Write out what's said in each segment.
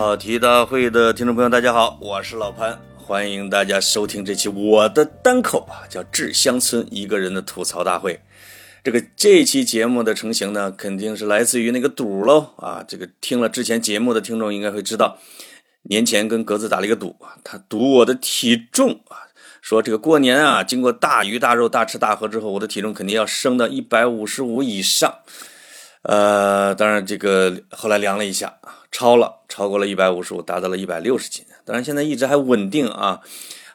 跑题大会的听众朋友，大家好，我是老潘，欢迎大家收听这期我的单口啊，叫《致乡村一个人的吐槽大会》。这个这期节目的成型呢，肯定是来自于那个赌喽啊！这个听了之前节目的听众应该会知道，年前跟格子打了一个赌啊，他赌我的体重啊，说这个过年啊，经过大鱼大肉、大吃大喝之后，我的体重肯定要升到一百五十五以上。呃，当然这个后来量了一下，超了，超过了一百五十五，达到了一百六十斤。当然现在一直还稳定啊，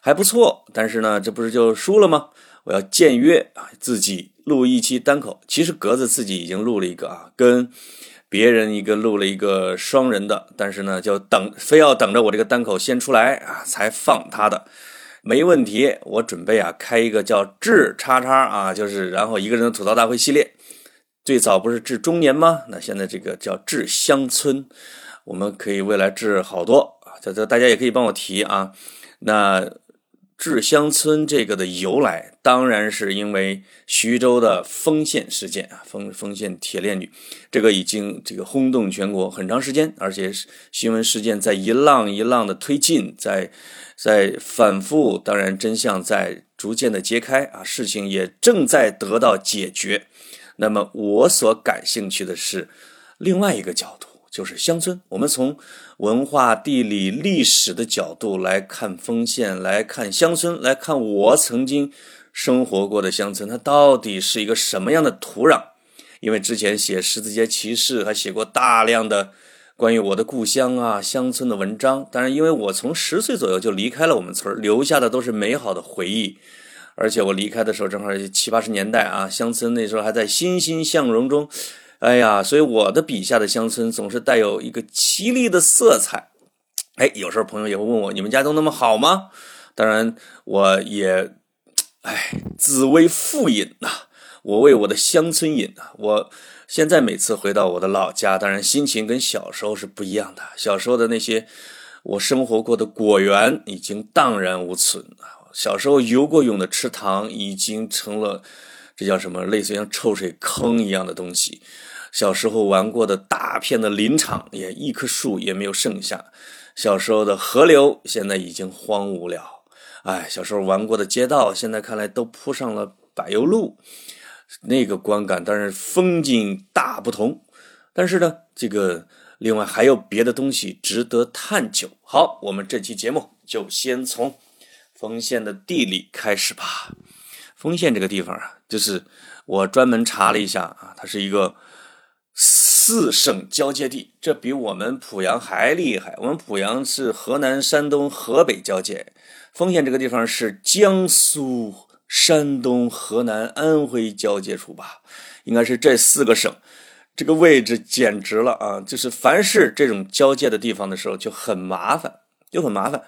还不错。但是呢，这不是就输了吗？我要僭越啊，自己录一期单口。其实格子自己已经录了一个啊，跟别人一个录了一个双人的，但是呢，就等非要等着我这个单口先出来啊，才放他的。没问题，我准备啊开一个叫智叉叉啊，就是然后一个人的吐槽大会系列。最早不是治中年吗？那现在这个叫治乡村，我们可以未来治好多啊。这这大家也可以帮我提啊。那治乡村这个的由来，当然是因为徐州的丰县事件啊，丰丰县铁链女，这个已经这个轰动全国很长时间，而且新闻事件在一浪一浪的推进，在在反复，当然真相在逐渐的揭开啊，事情也正在得到解决。那么我所感兴趣的是另外一个角度，就是乡村。我们从文化、地理、历史的角度来看丰县，来看乡村，来看我曾经生活过的乡村，它到底是一个什么样的土壤？因为之前写《十字街骑士》还写过大量的关于我的故乡啊、乡村的文章。当然，因为我从十岁左右就离开了我们村留下的都是美好的回忆。而且我离开的时候正好七八十年代啊，乡村那时候还在欣欣向荣中，哎呀，所以我的笔下的乡村总是带有一个绮丽的色彩。哎，有时候朋友也会问我，你们家都那么好吗？当然，我也，哎，自为父饮呐，我为我的乡村饮呐。我现在每次回到我的老家，当然心情跟小时候是不一样的。小时候的那些我生活过的果园已经荡然无存啊。小时候游过泳的池塘已经成了，这叫什么？类似于像臭水坑一样的东西。小时候玩过的大片的林场也一棵树也没有剩下。小时候的河流现在已经荒芜了。哎，小时候玩过的街道现在看来都铺上了柏油路，那个观感当然风景大不同。但是呢，这个另外还有别的东西值得探究。好，我们这期节目就先从。丰县的地理开始吧。丰县这个地方啊，就是我专门查了一下啊，它是一个四省交界地，这比我们濮阳还厉害。我们濮阳是河南、山东、河北交界，丰县这个地方是江苏、山东、河南、安徽交界处吧？应该是这四个省，这个位置简直了啊！就是凡是这种交界的地方的时候，就很麻烦。就很麻烦，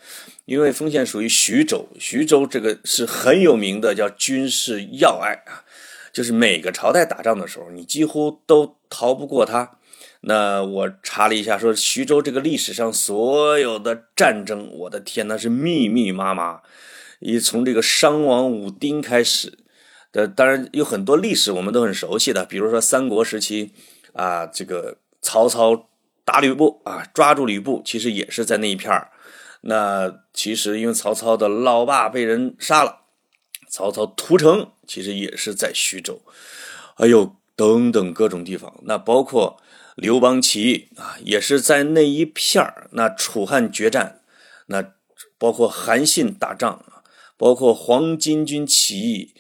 因为丰县属于徐州，徐州这个是很有名的，叫军事要隘啊，就是每个朝代打仗的时候，你几乎都逃不过它。那我查了一下，说徐州这个历史上所有的战争，我的天，那是密密麻麻，一从这个商王武丁开始的，当然有很多历史我们都很熟悉的，比如说三国时期啊，这个曹操打吕布啊，抓住吕布，其实也是在那一片儿。那其实因为曹操的老爸被人杀了，曹操屠城其实也是在徐州，还有等等各种地方。那包括刘邦起义啊，也是在那一片儿。那楚汉决战，那包括韩信打仗，包括黄巾军起义，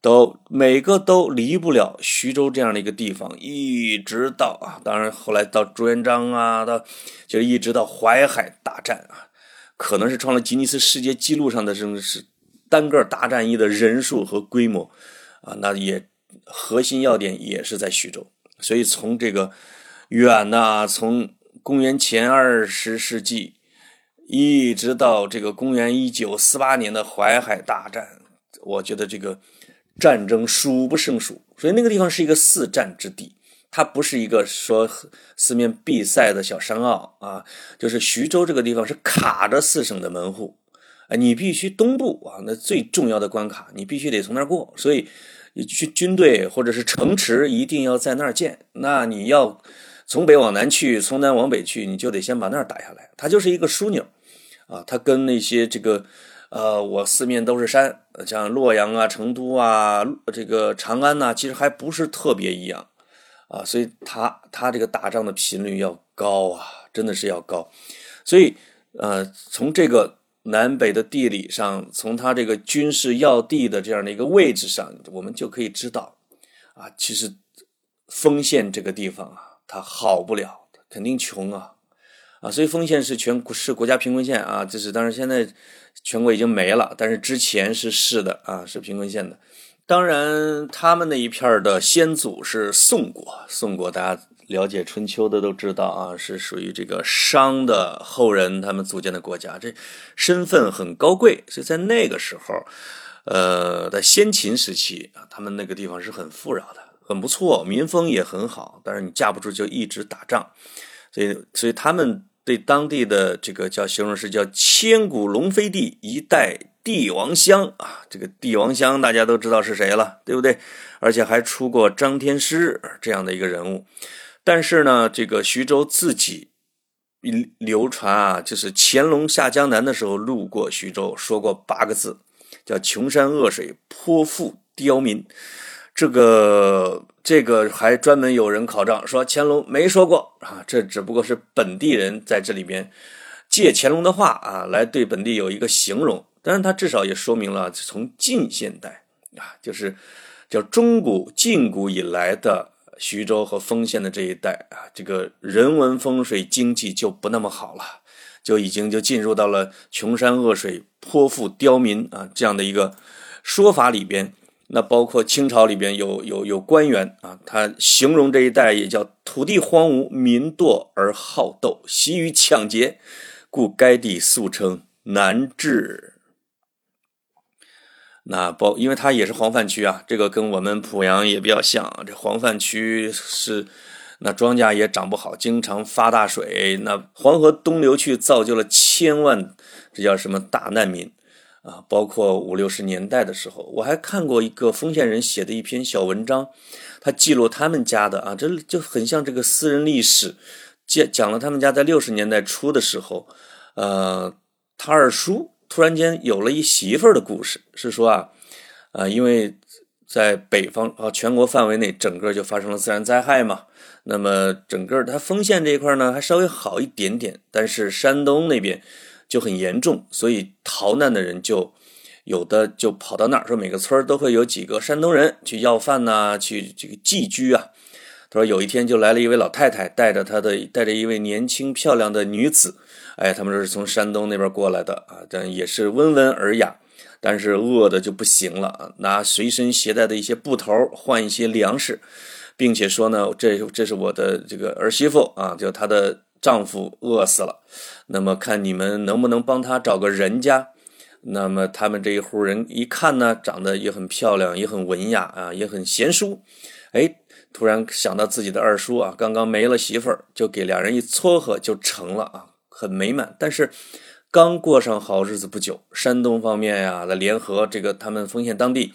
都每个都离不了徐州这样的一个地方。一直到啊，当然后来到朱元璋啊，到就一直到淮海大战啊。可能是创了吉尼斯世界纪录上的这种是单个大战役的人数和规模啊，那也核心要点也是在徐州，所以从这个远呐，从公元前二十世纪一直到这个公元一九四八年的淮海大战，我觉得这个战争数不胜数，所以那个地方是一个四战之地。它不是一个说四面闭塞的小山坳啊，就是徐州这个地方是卡着四省的门户，啊，你必须东部啊，那最重要的关卡你必须得从那儿过，所以你去军队或者是城池一定要在那儿建。那你要从北往南去，从南往北去，你就得先把那儿打下来。它就是一个枢纽啊，它跟那些这个呃，我四面都是山，像洛阳啊、成都啊、这个长安呐，其实还不是特别一样啊。所以他他这个打仗的频率要高啊，真的是要高。所以呃，从这个南北的地理上，从他这个军事要地的这样的一个位置上，我们就可以知道啊，其实丰县这个地方啊。他好不了，肯定穷啊，啊，所以丰县是全国是国家贫困县啊，就是当然现在全国已经没了，但是之前是市的啊，是贫困县的。当然，他们那一片的先祖是宋国，宋国大家了解春秋的都知道啊，是属于这个商的后人，他们组建的国家，这身份很高贵，所以在那个时候，呃，在先秦时期啊，他们那个地方是很富饶的。很不错，民风也很好，但是你架不住就一直打仗，所以所以他们对当地的这个叫形容是叫千古龙飞地一代帝王乡啊，这个帝王乡大家都知道是谁了，对不对？而且还出过张天师这样的一个人物。但是呢，这个徐州自己流传啊，就是乾隆下江南的时候路过徐州，说过八个字，叫穷山恶水颇富刁民。这个这个还专门有人考证说乾隆没说过啊，这只不过是本地人在这里边借乾隆的话啊来对本地有一个形容，当然，它至少也说明了从近现代啊，就是叫中古近古以来的徐州和丰县的这一带啊，这个人文风水经济就不那么好了，就已经就进入到了穷山恶水颇富刁民啊这样的一个说法里边。那包括清朝里边有有有官员啊，他形容这一带也叫土地荒芜，民惰而好斗，习于抢劫，故该地素称南治。那包，因为它也是黄泛区啊，这个跟我们濮阳也比较像。这黄泛区是那庄稼也长不好，经常发大水，那黄河东流去，造就了千万，这叫什么大难民。啊，包括五六十年代的时候，我还看过一个丰县人写的一篇小文章，他记录他们家的啊，这就很像这个私人历史，讲讲了他们家在六十年代初的时候，呃，他二叔突然间有了一媳妇儿的故事，是说啊，啊，因为在北方啊全国范围内，整个就发生了自然灾害嘛，那么整个它丰县这一块呢还稍微好一点点，但是山东那边。就很严重，所以逃难的人就有的就跑到那儿，说每个村都会有几个山东人去要饭呐，去这个寄居啊。他说有一天就来了一位老太太，带着她的带着一位年轻漂亮的女子，哎，他们说是从山东那边过来的啊，但也是温文尔雅，但是饿的就不行了，拿随身携带的一些布头换一些粮食，并且说呢，这这是我的这个儿媳妇啊，就她的。丈夫饿死了，那么看你们能不能帮他找个人家？那么他们这一户人一看呢，长得也很漂亮，也很文雅啊，也很贤淑。哎，突然想到自己的二叔啊，刚刚没了媳妇，就给两人一撮合，就成了啊，很美满。但是刚过上好日子不久，山东方面呀的联合这个他们丰县当地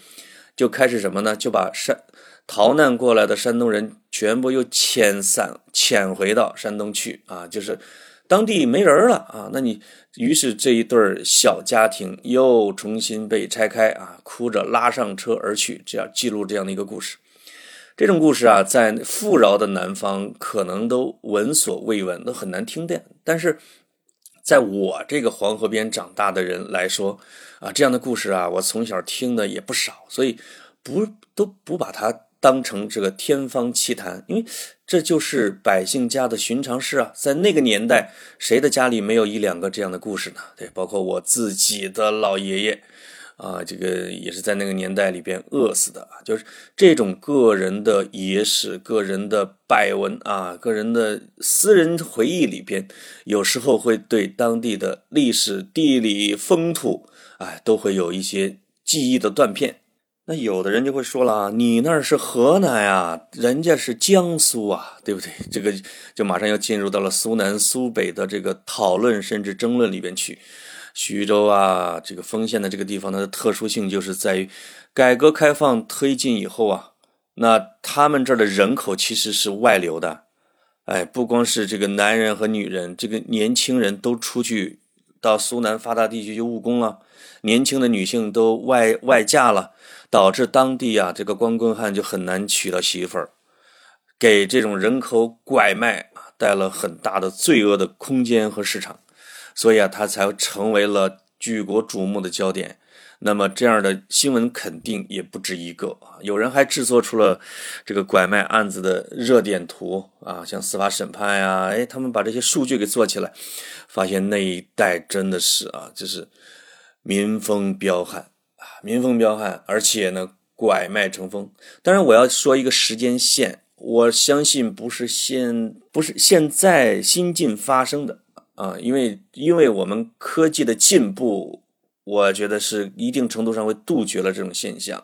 就开始什么呢？就把山。逃难过来的山东人全部又遣散遣回到山东去啊，就是当地没人了啊。那你于是这一对小家庭又重新被拆开啊，哭着拉上车而去，这样记录这样的一个故事。这种故事啊，在富饶的南方可能都闻所未闻，都很难听见。但是在我这个黄河边长大的人来说啊，这样的故事啊，我从小听的也不少，所以不都不把它。当成这个天方奇谭，因为这就是百姓家的寻常事啊。在那个年代，谁的家里没有一两个这样的故事呢？对，包括我自己的老爷爷，啊，这个也是在那个年代里边饿死的。就是这种个人的野史、个人的百文啊、个人的私人回忆里边，有时候会对当地的历史、地理、风土，哎，都会有一些记忆的断片。那有的人就会说了，你那是河南呀，人家是江苏啊，对不对？这个就马上要进入到了苏南、苏北的这个讨论甚至争论里边去。徐州啊，这个丰县的这个地方，它的特殊性就是在于，改革开放推进以后啊，那他们这儿的人口其实是外流的，哎，不光是这个男人和女人，这个年轻人都出去到苏南发达地区去务工了，年轻的女性都外外嫁了，导致当地啊这个光棍汉就很难娶到媳妇儿，给这种人口拐卖啊带了很大的罪恶的空间和市场，所以啊，他才成为了举国瞩目的焦点。那么这样的新闻肯定也不止一个啊，有人还制作出了这个拐卖案子的热点图啊，像司法审判呀，哎，他们把这些数据给做起来，发现那一带真的是啊，就是民风彪悍啊，民风彪悍，而且呢，拐卖成风。当然，我要说一个时间线，我相信不是现不是现在新近发生的啊，因为因为我们科技的进步。我觉得是一定程度上会杜绝了这种现象，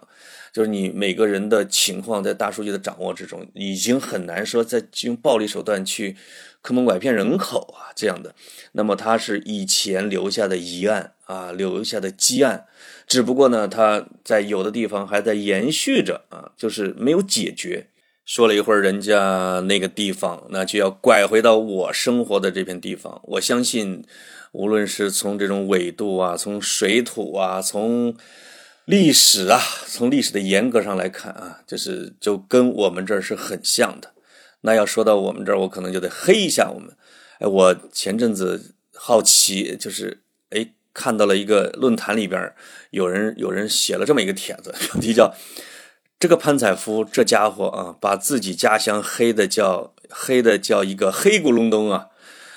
就是你每个人的情况在大数据的掌握之中，已经很难说再用暴力手段去坑蒙拐骗人口啊这样的。那么它是以前留下的疑案啊，留下的积案，只不过呢，它在有的地方还在延续着啊，就是没有解决。说了一会儿人家那个地方，那就要拐回到我生活的这片地方。我相信。无论是从这种纬度啊，从水土啊，从历史啊，从历史的严格上来看啊，就是就跟我们这儿是很像的。那要说到我们这儿，我可能就得黑一下我们。哎，我前阵子好奇，就是哎看到了一个论坛里边有人有人写了这么一个帖子，标题叫“这个潘采夫这家伙啊，把自己家乡黑的叫黑的叫一个黑咕隆咚啊”。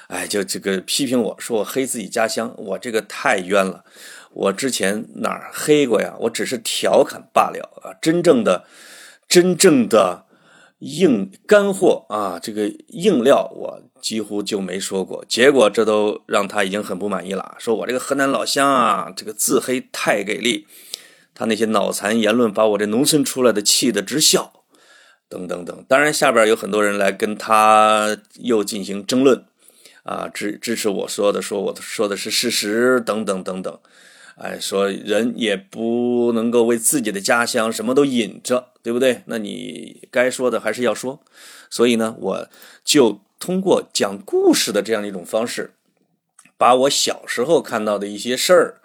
哎，就这个批评我说我黑自己家乡，我这个太冤了。我之前哪儿黑过呀？我只是调侃罢了啊！真正的、真正的硬干货啊，这个硬料我几乎就没说过。结果这都让他已经很不满意了，说我这个河南老乡啊，这个自黑太给力。他那些脑残言论把我这农村出来的气得直笑，等等等。当然，下边有很多人来跟他又进行争论。啊，支支持我说的，说我说的是事实，等等等等，哎，说人也不能够为自己的家乡什么都隐着，对不对？那你该说的还是要说，所以呢，我就通过讲故事的这样一种方式，把我小时候看到的一些事儿。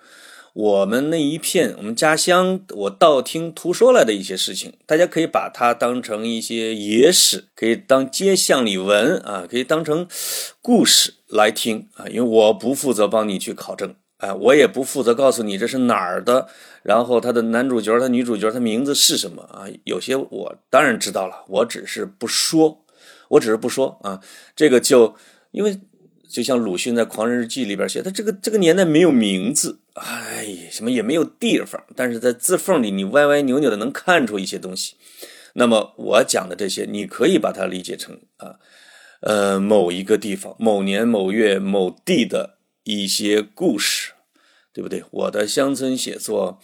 我们那一片，我们家乡，我道听途说来的一些事情，大家可以把它当成一些野史，可以当街巷里闻啊，可以当成故事来听啊。因为我不负责帮你去考证，哎，我也不负责告诉你这是哪儿的，然后他的男主角、他女主角、他名字是什么啊？有些我当然知道了，我只是不说，我只是不说啊。这个就因为。就像鲁迅在《狂人日记》里边写，他这个这个年代没有名字，哎，什么也没有地方，但是在字缝里你歪歪扭扭的能看出一些东西。那么我讲的这些，你可以把它理解成啊，呃，某一个地方、某年某月某地的一些故事，对不对？我的乡村写作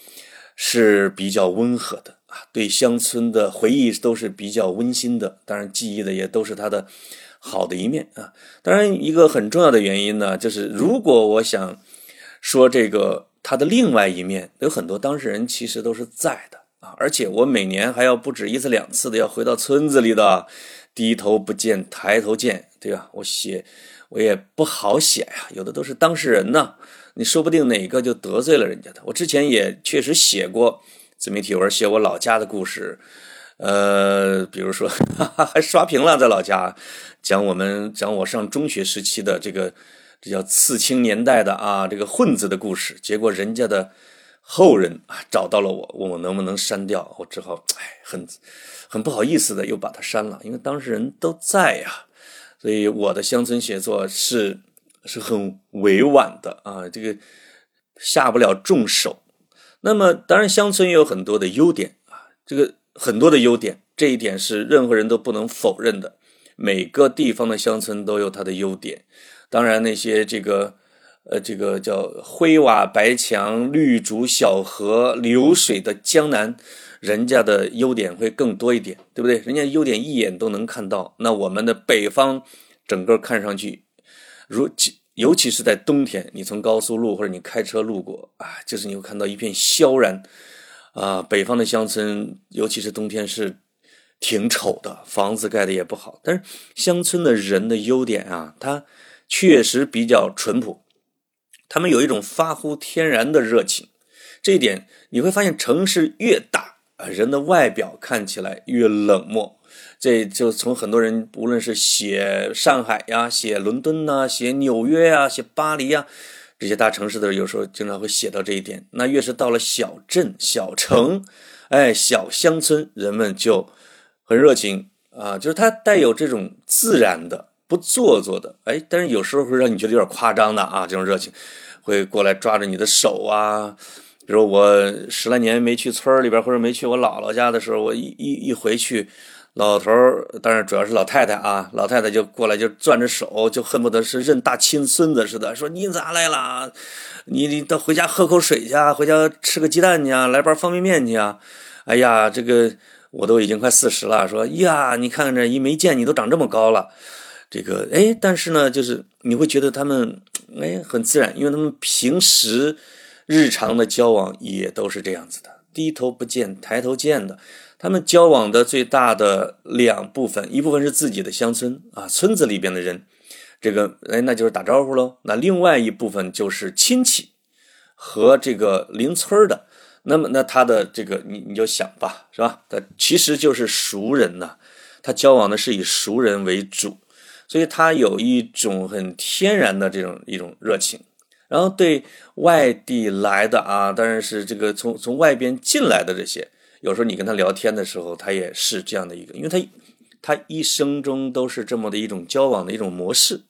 是比较温和的啊，对乡村的回忆都是比较温馨的，当然记忆的也都是他的。好的一面啊，当然一个很重要的原因呢，就是如果我想说这个他的另外一面，有很多当事人其实都是在的啊，而且我每年还要不止一次两次的要回到村子里的，低头不见抬头见，对吧？我写我也不好写呀，有的都是当事人呢，你说不定哪个就得罪了人家的。我之前也确实写过自媒体文，写我老家的故事。呃，比如说 还刷屏了，在老家讲我们讲我上中学时期的这个这叫刺青年代的啊，这个混子的故事。结果人家的后人啊找到了我，问我能不能删掉，我只好哎很很不好意思的又把它删了，因为当事人都在呀。所以我的乡村写作是是很委婉的啊，这个下不了重手。那么当然乡村也有很多的优点啊，这个。很多的优点，这一点是任何人都不能否认的。每个地方的乡村都有它的优点，当然那些这个，呃，这个叫灰瓦白墙、绿竹小河流水的江南，人家的优点会更多一点，对不对？人家优点一眼都能看到。那我们的北方，整个看上去，如尤其是在冬天，你从高速路或者你开车路过啊，就是你会看到一片萧然。啊，北方的乡村，尤其是冬天是挺丑的，房子盖的也不好。但是乡村的人的优点啊，他确实比较淳朴，他们有一种发乎天然的热情。这一点你会发现，城市越大啊，人的外表看起来越冷漠。这就从很多人，无论是写上海呀、写伦敦呐、写纽约呀、写巴黎呀这些大城市的，有时候经常会写到这一点。那越是到了小镇、小城，哎，小乡村，人们就很热情啊，就是它带有这种自然的、不做作的，哎，但是有时候会让你觉得有点夸张的啊，这种热情会过来抓着你的手啊。比如我十来年没去村里边，或者没去我姥姥家的时候，我一一一回去。老头儿，当然主要是老太太啊，老太太就过来就攥着手，就恨不得是认大亲孙子似的，说你咋来了？你你到回家喝口水去，回家吃个鸡蛋去，来包方便面去啊。哎呀，这个我都已经快四十了，说呀，你看看这一没见你都长这么高了，这个哎，但是呢，就是你会觉得他们哎很自然，因为他们平时日常的交往也都是这样子的，低头不见抬头见的。他们交往的最大的两部分，一部分是自己的乡村啊，村子里边的人，这个哎，那就是打招呼喽。那另外一部分就是亲戚和这个邻村的。那么，那他的这个，你你就想吧，是吧？他其实就是熟人呐，他交往的是以熟人为主，所以他有一种很天然的这种一种热情。然后对外地来的啊，当然是这个从从外边进来的这些。有时候你跟他聊天的时候，他也是这样的一个，因为他他一生中都是这么的一种交往的一种模式。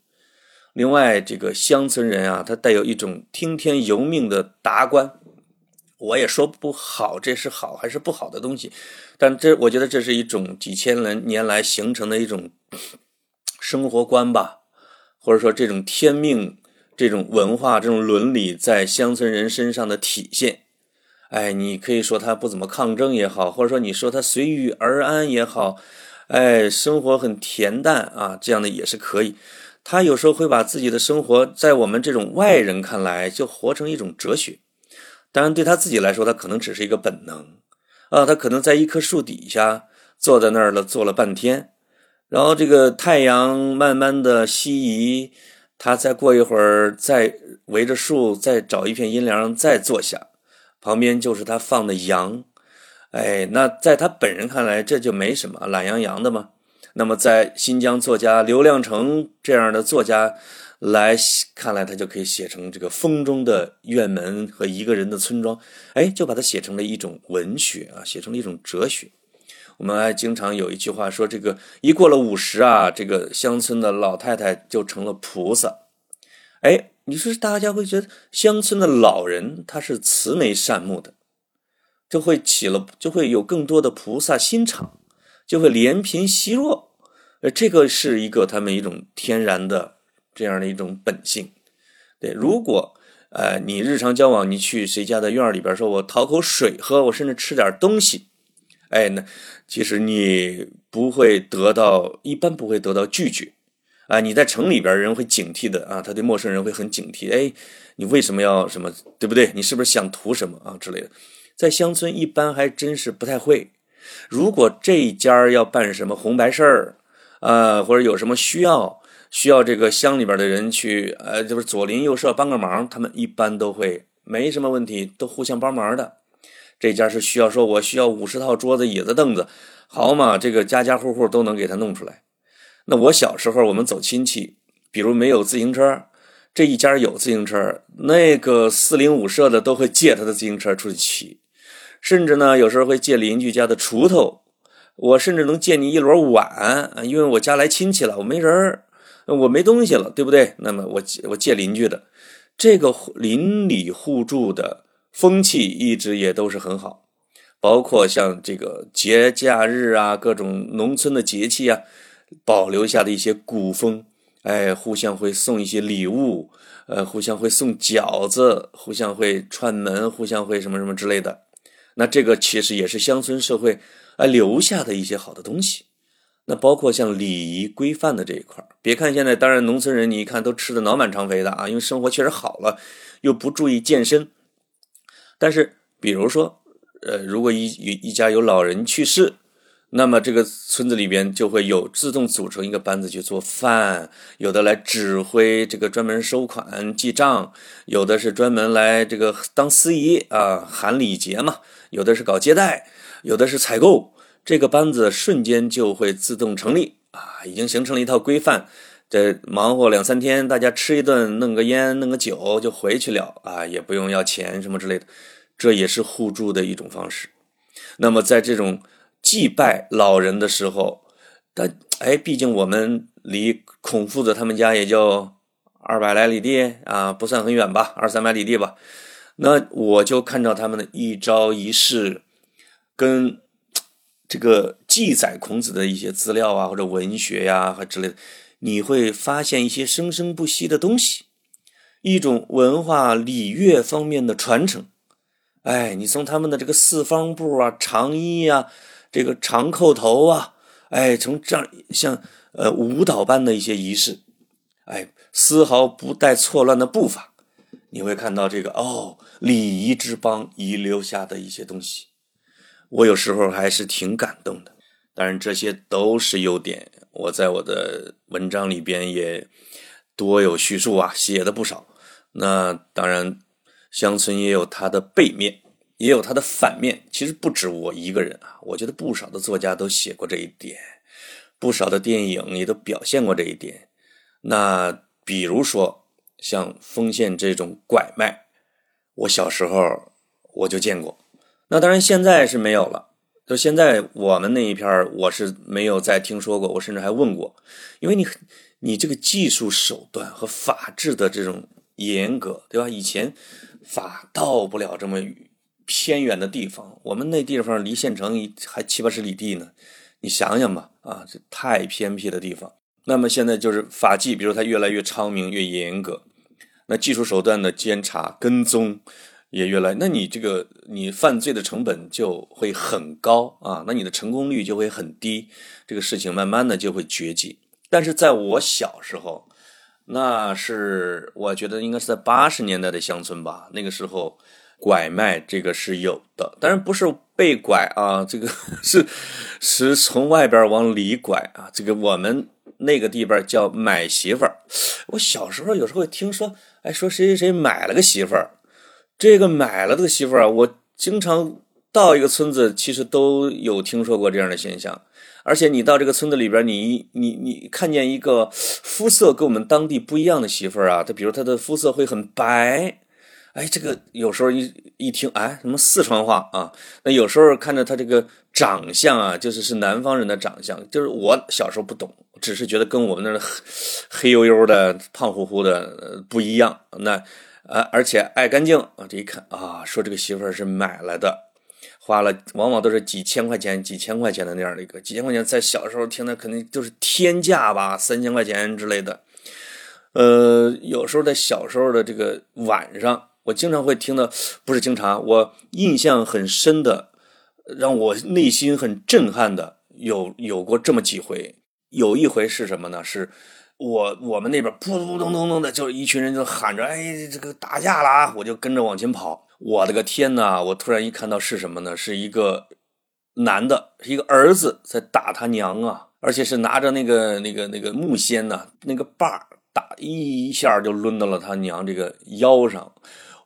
另外，这个乡村人啊，他带有一种听天由命的达观，我也说不好这是好还是不好的东西，但这我觉得这是一种几千年年来形成的一种生活观吧，或者说这种天命、这种文化、这种伦理在乡村人身上的体现。哎，你可以说他不怎么抗争也好，或者说你说他随遇而安也好，哎，生活很恬淡啊，这样的也是可以。他有时候会把自己的生活，在我们这种外人看来，就活成一种哲学。当然，对他自己来说，他可能只是一个本能啊。他可能在一棵树底下坐在那儿了，坐了半天，然后这个太阳慢慢的西移，他再过一会儿，再围着树再找一片阴凉再坐下。旁边就是他放的羊，哎，那在他本人看来这就没什么，懒洋洋的嘛。那么在新疆作家刘亮程这样的作家来看来，他就可以写成这个风中的院门和一个人的村庄，哎，就把它写成了一种文学啊，写成了一种哲学。我们还经常有一句话说，这个一过了五十啊，这个乡村的老太太就成了菩萨，哎。你说大家会觉得乡村的老人他是慈眉善目的，就会起了就会有更多的菩萨心肠，就会怜贫惜弱，呃，这个是一个他们一种天然的这样的一种本性。对，如果呃你日常交往，你去谁家的院里边说，我讨口水喝，我甚至吃点东西，哎，那其实你不会得到，一般不会得到拒绝。啊，你在城里边，人会警惕的啊，他对陌生人会很警惕。哎，你为什么要什么，对不对？你是不是想图什么啊之类的？在乡村一般还真是不太会。如果这一家要办什么红白事儿啊，或者有什么需要，需要这个乡里边的人去，呃，就是左邻右舍帮个忙，他们一般都会没什么问题，都互相帮忙的。这家是需要说，我需要五十套桌子、椅子、凳子，好嘛，这个家家户户都能给他弄出来。那我小时候，我们走亲戚，比如没有自行车，这一家有自行车，那个四邻五舍的都会借他的自行车出去骑，甚至呢，有时候会借邻居家的锄头，我甚至能借你一摞碗，因为我家来亲戚了，我没人，我没东西了，对不对？那么我我借邻居的，这个邻里互助的风气一直也都是很好，包括像这个节假日啊，各种农村的节气啊。保留下的一些古风，哎，互相会送一些礼物，呃，互相会送饺子，互相会串门，互相会什么什么之类的。那这个其实也是乡村社会啊留下的一些好的东西。那包括像礼仪规范的这一块别看现在，当然农村人你一看都吃的脑满肠肥的啊，因为生活确实好了，又不注意健身。但是比如说，呃，如果一一一家有老人去世。那么这个村子里边就会有自动组成一个班子去做饭，有的来指挥这个专门收款记账，有的是专门来这个当司仪啊喊礼节嘛，有的是搞接待，有的是采购。这个班子瞬间就会自动成立啊，已经形成了一套规范。这忙活两三天，大家吃一顿，弄个烟，弄个酒就回去了啊，也不用要钱什么之类的，这也是互助的一种方式。那么在这种祭拜老人的时候，但哎，毕竟我们离孔夫子他们家也就二百来里地啊，不算很远吧，二三百里地吧。那我就看到他们的一招一式，跟这个记载孔子的一些资料啊，或者文学呀，和之类的。你会发现一些生生不息的东西，一种文化礼乐方面的传承。哎，你从他们的这个四方步啊、长衣啊、这个长叩头啊，哎，从这样像呃舞蹈般的一些仪式，哎，丝毫不带错乱的步伐，你会看到这个哦，礼仪之邦遗留下的一些东西。我有时候还是挺感动的。当然，这些都是优点。我在我的文章里边也多有叙述啊，写的不少。那当然，乡村也有它的背面，也有它的反面。其实不止我一个人啊，我觉得不少的作家都写过这一点，不少的电影也都表现过这一点。那比如说像丰县这种拐卖，我小时候我就见过。那当然现在是没有了。就现在我们那一片我是没有再听说过，我甚至还问过，因为你你这个技术手段和法治的这种严格，对吧？以前法到不了这么偏远的地方，我们那地方离县城还七八十里地呢，你想想吧，啊，这太偏僻的地方。那么现在就是法纪，比如它越来越昌明、越严格，那技术手段的监察、跟踪。也越来，那你这个你犯罪的成本就会很高啊，那你的成功率就会很低，这个事情慢慢的就会绝迹。但是在我小时候，那是我觉得应该是在八十年代的乡村吧，那个时候拐卖这个是有的，当然不是被拐啊，这个 是是从外边往里拐啊，这个我们那个地方叫买媳妇儿。我小时候有时候听说，哎，说谁谁谁买了个媳妇儿。这个买了这个媳妇儿啊，我经常到一个村子，其实都有听说过这样的现象。而且你到这个村子里边，你你你看见一个肤色跟我们当地不一样的媳妇儿啊，他比如他的肤色会很白，哎，这个有时候一一听，哎，什么四川话啊？那有时候看着他这个长相啊，就是是南方人的长相，就是我小时候不懂，只是觉得跟我们那黑黑黝黝的、胖乎乎的不一样。那。啊，而且爱干净啊！这一看啊，说这个媳妇儿是买来的，花了往往都是几千块钱、几千块钱的那样的一个，几千块钱在小时候听的肯定就是天价吧，三千块钱之类的。呃，有时候在小时候的这个晚上，我经常会听到，不是经常，我印象很深的，让我内心很震撼的，有有过这么几回。有一回是什么呢？是。我我们那边扑扑通通通的，就是一群人就喊着：“哎，这个打架了啊！”我就跟着往前跑。我的个天呐！我突然一看到是什么呢？是一个男的，是一个儿子在打他娘啊！而且是拿着那个那个那个木锨呐，那个把打一下就抡到了他娘这个腰上。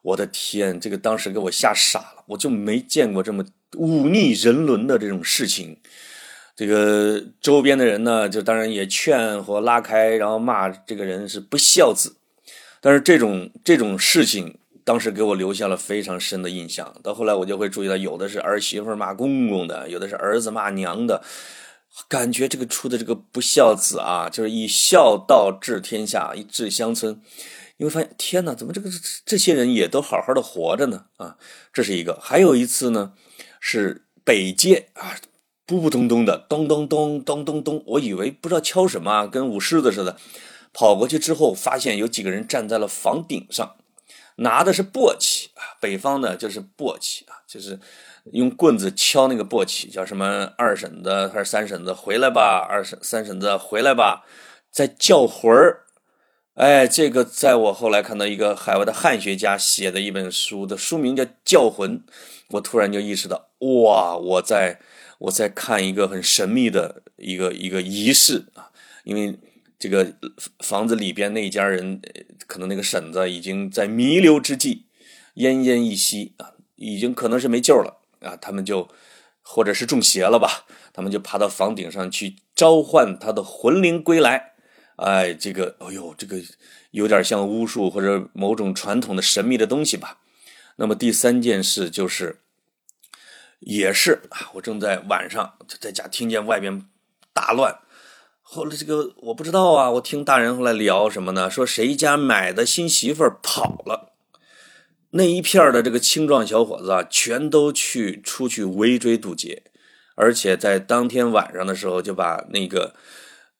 我的天，这个当时给我吓傻了，我就没见过这么忤逆人伦的这种事情。这个周边的人呢，就当然也劝和拉开，然后骂这个人是不孝子。但是这种这种事情，当时给我留下了非常深的印象。到后来我就会注意到，有的是儿媳妇骂公公的，有的是儿子骂娘的，感觉这个出的这个不孝子啊，就是以孝道治天下，以治乡村。你会发现，天哪，怎么这个这些人也都好好的活着呢？啊，这是一个。还有一次呢，是北界啊。扑扑通通的，咚咚咚咚咚咚，我以为不知道敲什么，跟舞狮子似的。跑过去之后，发现有几个人站在了房顶上，拿的是簸箕啊。北方呢就是簸箕啊，就是用棍子敲那个簸箕，叫什么二婶子还是三婶子回来吧，二婶三婶子回来吧，在叫魂儿。哎，这个在我后来看到一个海外的汉学家写的一本书的书名叫《叫魂》，我突然就意识到，哇，我在。我在看一个很神秘的一个一个仪式啊，因为这个房子里边那家人，可能那个婶子已经在弥留之际，奄奄一息啊，已经可能是没救了啊，他们就或者是中邪了吧，他们就爬到房顶上去召唤他的魂灵归来。哎，这个，哎呦，这个有点像巫术或者某种传统的神秘的东西吧。那么第三件事就是，也是，我正在晚上在家听见外边大乱，后来这个我不知道啊，我听大人后来聊什么呢？说谁家买的新媳妇跑了，那一片的这个青壮小伙子啊，全都去出去围追堵截，而且在当天晚上的时候就把那个。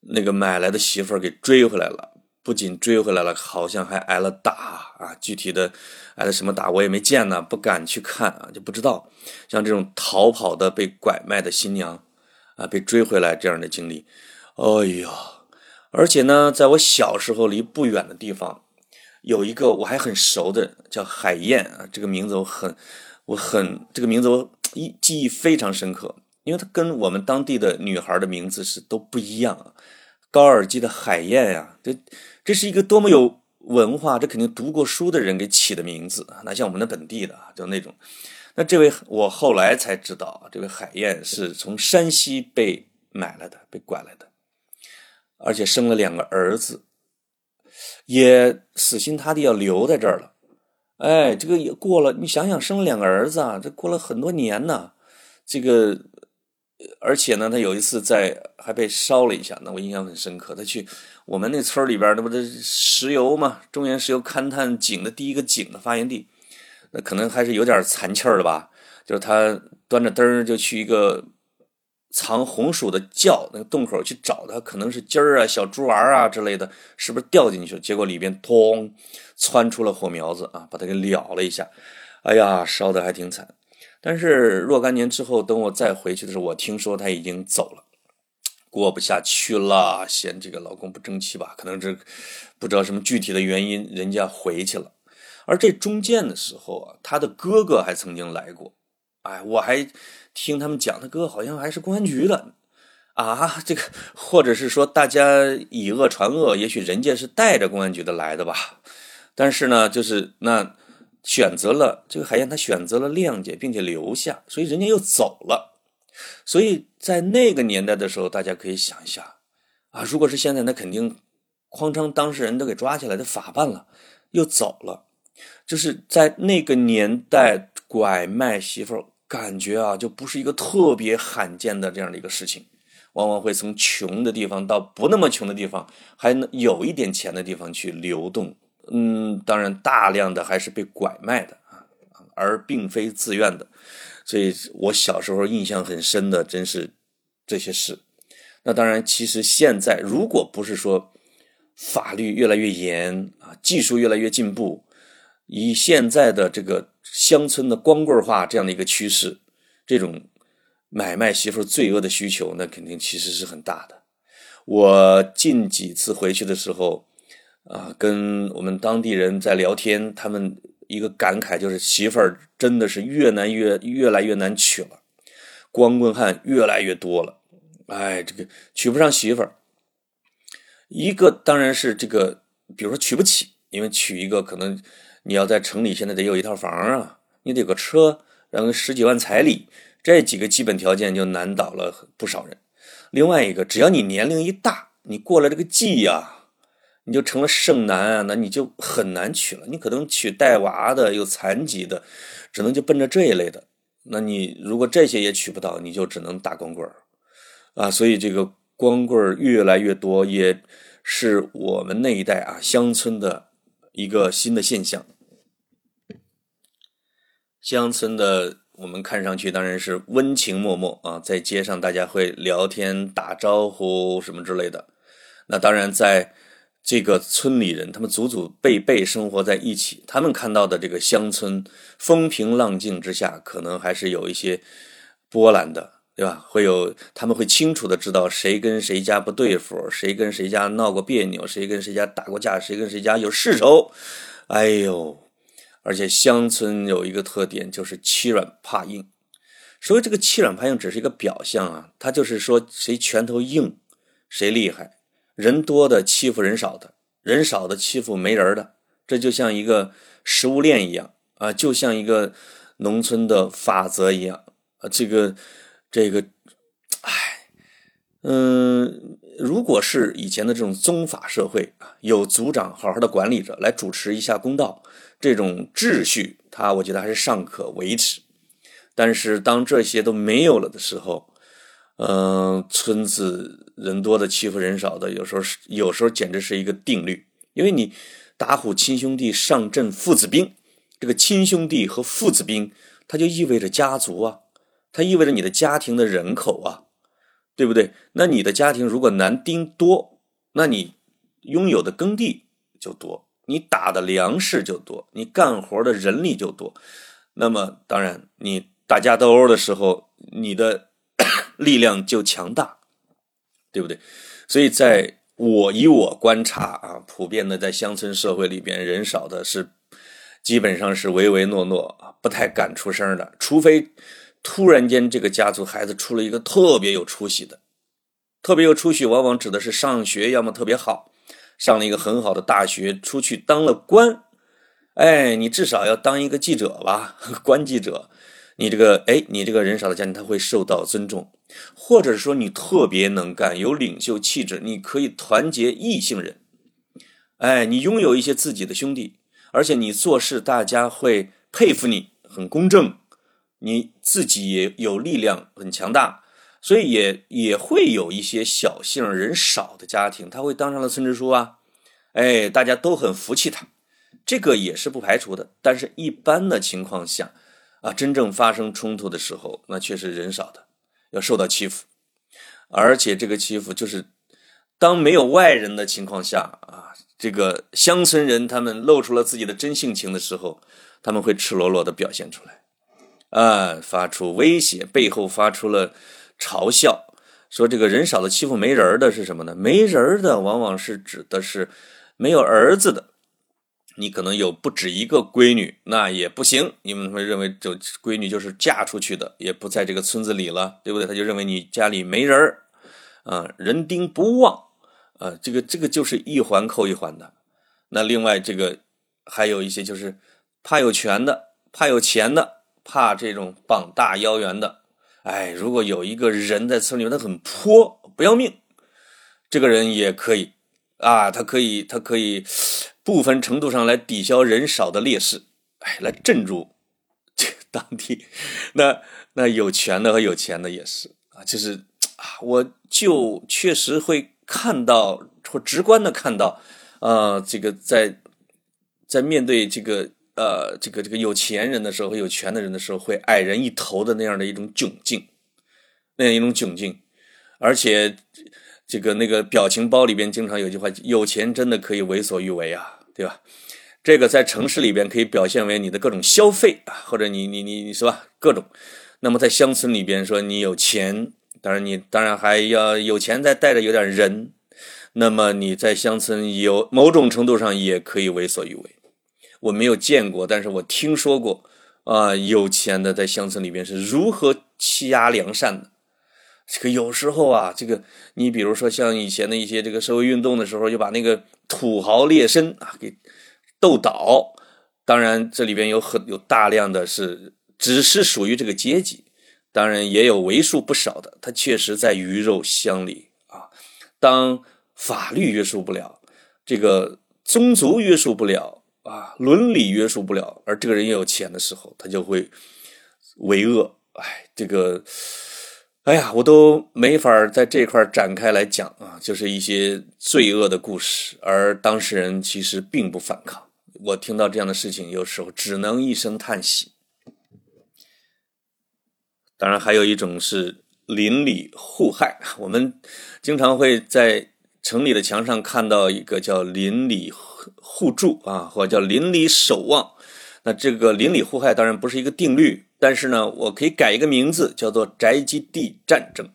那个买来的媳妇儿给追回来了，不仅追回来了，好像还挨了打啊！具体的挨了什么打我也没见呢，不敢去看啊，就不知道。像这种逃跑的、被拐卖的新娘啊，被追回来这样的经历，哎呀！而且呢，在我小时候离不远的地方，有一个我还很熟的，叫海燕啊，这个名字我很我很这个名字我忆记忆非常深刻。因为它跟我们当地的女孩的名字是都不一样，高尔基的海燕呀，这这是一个多么有文化，这肯定读过书的人给起的名字哪像我们的本地的，就那种。那这位我后来才知道，这位海燕是从山西被买来的，被拐来的，而且生了两个儿子，也死心塌地要留在这儿了。哎，这个也过了，你想想，生了两个儿子啊，这过了很多年呢，这个。而且呢，他有一次在还被烧了一下，那我印象很深刻。他去我们那村里边，那不是石油嘛，中原石油勘探井的第一个井的发源地，那可能还是有点残气儿的吧。就是他端着灯就去一个藏红薯的窖那个洞口去找他，可能是鸡儿啊、小猪娃啊之类的，是不是掉进去了？结果里边咚窜出了火苗子啊，把他给燎了一下，哎呀，烧的还挺惨。但是若干年之后，等我再回去的时候，我听说他已经走了，过不下去了，嫌这个老公不争气吧？可能是不知道什么具体的原因，人家回去了。而这中间的时候啊，他的哥哥还曾经来过，哎，我还听他们讲，他哥好像还是公安局的啊。这个或者是说大家以讹传讹，也许人家是带着公安局的来的吧。但是呢，就是那。选择了这个海燕，他选择了谅解，并且留下，所以人家又走了。所以在那个年代的时候，大家可以想一下啊，如果是现在，那肯定哐当当事人都给抓起来，都法办了，又走了。就是在那个年代，拐卖媳妇儿，感觉啊，就不是一个特别罕见的这样的一个事情，往往会从穷的地方到不那么穷的地方，还能有一点钱的地方去流动。嗯，当然，大量的还是被拐卖的啊，而并非自愿的。所以我小时候印象很深的，真是这些事。那当然，其实现在如果不是说法律越来越严啊，技术越来越进步，以现在的这个乡村的光棍化这样的一个趋势，这种买卖媳妇罪恶的需求，那肯定其实是很大的。我近几次回去的时候。啊，跟我们当地人在聊天，他们一个感慨就是媳妇儿真的是越难越越来越难娶了，光棍汉越来越多了。哎，这个娶不上媳妇儿，一个当然是这个，比如说娶不起，因为娶一个可能你要在城里现在得有一套房啊，你得有个车，然后十几万彩礼，这几个基本条件就难倒了不少人。另外一个，只要你年龄一大，你过了这个季呀。你就成了剩男啊，那你就很难娶了。你可能娶带娃的、有残疾的，只能就奔着这一类的。那你如果这些也娶不到，你就只能打光棍儿啊。所以这个光棍儿越来越多，也是我们那一代啊乡村的一个新的现象。乡村的我们看上去当然是温情脉脉啊，在街上大家会聊天、打招呼什么之类的。那当然在。这个村里人，他们祖祖辈辈生活在一起，他们看到的这个乡村风平浪静之下，可能还是有一些波澜的，对吧？会有他们会清楚的知道谁跟谁家不对付，谁跟谁家闹过别扭，谁跟谁家打过架，谁跟谁家有世仇。哎呦，而且乡村有一个特点就是欺软怕硬，所以这个欺软怕硬只是一个表象啊，他就是说谁拳头硬，谁厉害，人多的欺负人少的，人少的欺负没人的，这就像一个食物链一样啊，就像一个农村的法则一样啊，这个这个，哎，嗯，如果是以前的这种宗法社会啊，有族长好好的管理着，来主持一下公道，这种秩序，它我觉得还是尚可维持。但是当这些都没有了的时候，嗯，村子人多的欺负人少的，有时候是有时候简直是一个定律。因为你打虎亲兄弟，上阵父子兵，这个亲兄弟和父子兵，它就意味着家族啊，它意味着你的家庭的人口啊，对不对？那你的家庭如果男丁多，那你拥有的耕地就多，你打的粮食就多，你干活的人力就多，那么当然你。打架斗殴的时候，你的力量就强大，对不对？所以，在我以我观察啊，普遍的在乡村社会里边，人少的是基本上是唯唯诺诺啊，不太敢出声的。除非突然间这个家族孩子出了一个特别有出息的，特别有出息，往往指的是上学要么特别好，上了一个很好的大学，出去当了官。哎，你至少要当一个记者吧，官记者。你这个哎，你这个人少的家庭，他会受到尊重，或者说你特别能干，有领袖气质，你可以团结异性人，哎，你拥有一些自己的兄弟，而且你做事大家会佩服你，很公正，你自己也有力量，很强大，所以也也会有一些小姓人少的家庭，他会当上了村支书啊，哎，大家都很服气他，这个也是不排除的，但是一般的情况下。啊，真正发生冲突的时候，那确实人少的。要受到欺负，而且这个欺负就是当没有外人的情况下啊，这个乡村人他们露出了自己的真性情的时候，他们会赤裸裸的表现出来，啊，发出威胁，背后发出了嘲笑，说这个人少的欺负没人的是什么呢？没人的往往是指的是没有儿子的。你可能有不止一个闺女，那也不行。你们会认为，就闺女就是嫁出去的，也不在这个村子里了，对不对？他就认为你家里没人儿，啊，人丁不旺，啊，这个这个就是一环扣一环的。那另外这个还有一些就是怕有权的，怕有钱的，怕这种膀大腰圆的。哎，如果有一个人在村里面他很泼，不要命，这个人也可以啊，他可以，他可以。部分程度上来抵消人少的劣势，哎，来镇住 这当地。那那有权的和有钱的也是啊，就是啊，我就确实会看到或直观的看到，呃，这个在在面对这个呃这个这个有钱人的时候和有权的人的时候，会矮人一头的那样的一种窘境，那样一种窘境，而且这个那个表情包里边经常有句话：有钱真的可以为所欲为啊。对吧？这个在城市里边可以表现为你的各种消费啊，或者你你你你是吧？各种。那么在乡村里边说你有钱，当然你当然还要有钱再带着有点人。那么你在乡村有某种程度上也可以为所欲为。我没有见过，但是我听说过啊，有钱的在乡村里边是如何欺压良善的。这个有时候啊，这个你比如说像以前的一些这个社会运动的时候，就把那个土豪劣绅啊给斗倒。当然，这里边有很有大量的是只是属于这个阶级，当然也有为数不少的，他确实在鱼肉乡里啊。当法律约束不了，这个宗族约束不了啊，伦理约束不了，而这个人也有钱的时候，他就会为恶。哎，这个。哎呀，我都没法在这块展开来讲啊，就是一些罪恶的故事，而当事人其实并不反抗。我听到这样的事情，有时候只能一声叹息。当然，还有一种是邻里互害，我们经常会在城里的墙上看到一个叫“邻里互助”啊，或者叫“邻里守望”。那这个邻里互害当然不是一个定律。但是呢，我可以改一个名字，叫做宅基地战争。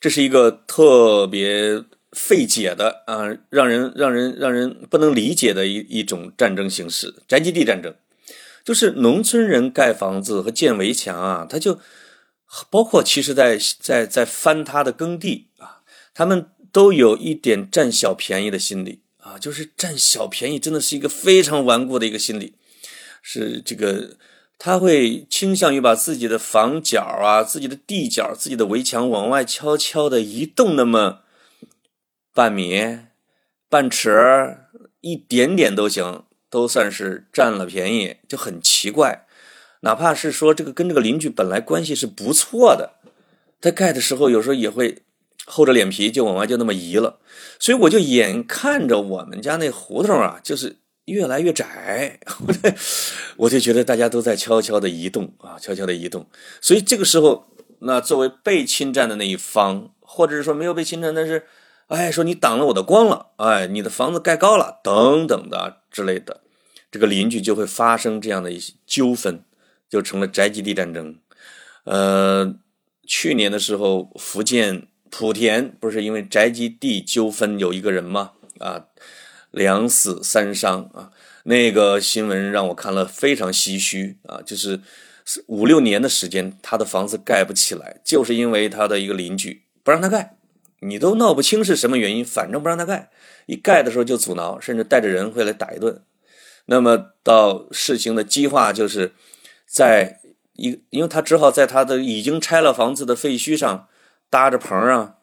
这是一个特别费解的啊，让人让人让人不能理解的一一种战争形式——宅基地战争。就是农村人盖房子和建围墙啊，他就包括其实在在在翻他的耕地啊，他们都有一点占小便宜的心理啊，就是占小便宜真的是一个非常顽固的一个心理，是这个他会倾向于把自己的房角啊、自己的地角、自己的围墙往外悄悄的移动那么半米、半尺，一点点都行，都算是占了便宜，就很奇怪。哪怕是说这个跟这个邻居本来关系是不错的，他盖的时候有时候也会厚着脸皮就往外就那么移了，所以我就眼看着我们家那胡同啊，就是越来越窄，我就觉得大家都在悄悄的移动啊，悄悄的移动。所以这个时候，那作为被侵占的那一方，或者是说没有被侵占，但是哎，说你挡了我的光了，哎，你的房子盖高了等等的之类的，这个邻居就会发生这样的一些纠纷。就成了宅基地战争，呃，去年的时候，福建莆田不是因为宅基地纠纷有一个人吗？啊，两死三伤啊，那个新闻让我看了非常唏嘘啊，就是五六年的时间，他的房子盖不起来，就是因为他的一个邻居不让他盖，你都闹不清是什么原因，反正不让他盖，一盖的时候就阻挠，甚至带着人会来打一顿。那么到事情的激化就是。在一，因为他只好在他的已经拆了房子的废墟上搭着棚啊，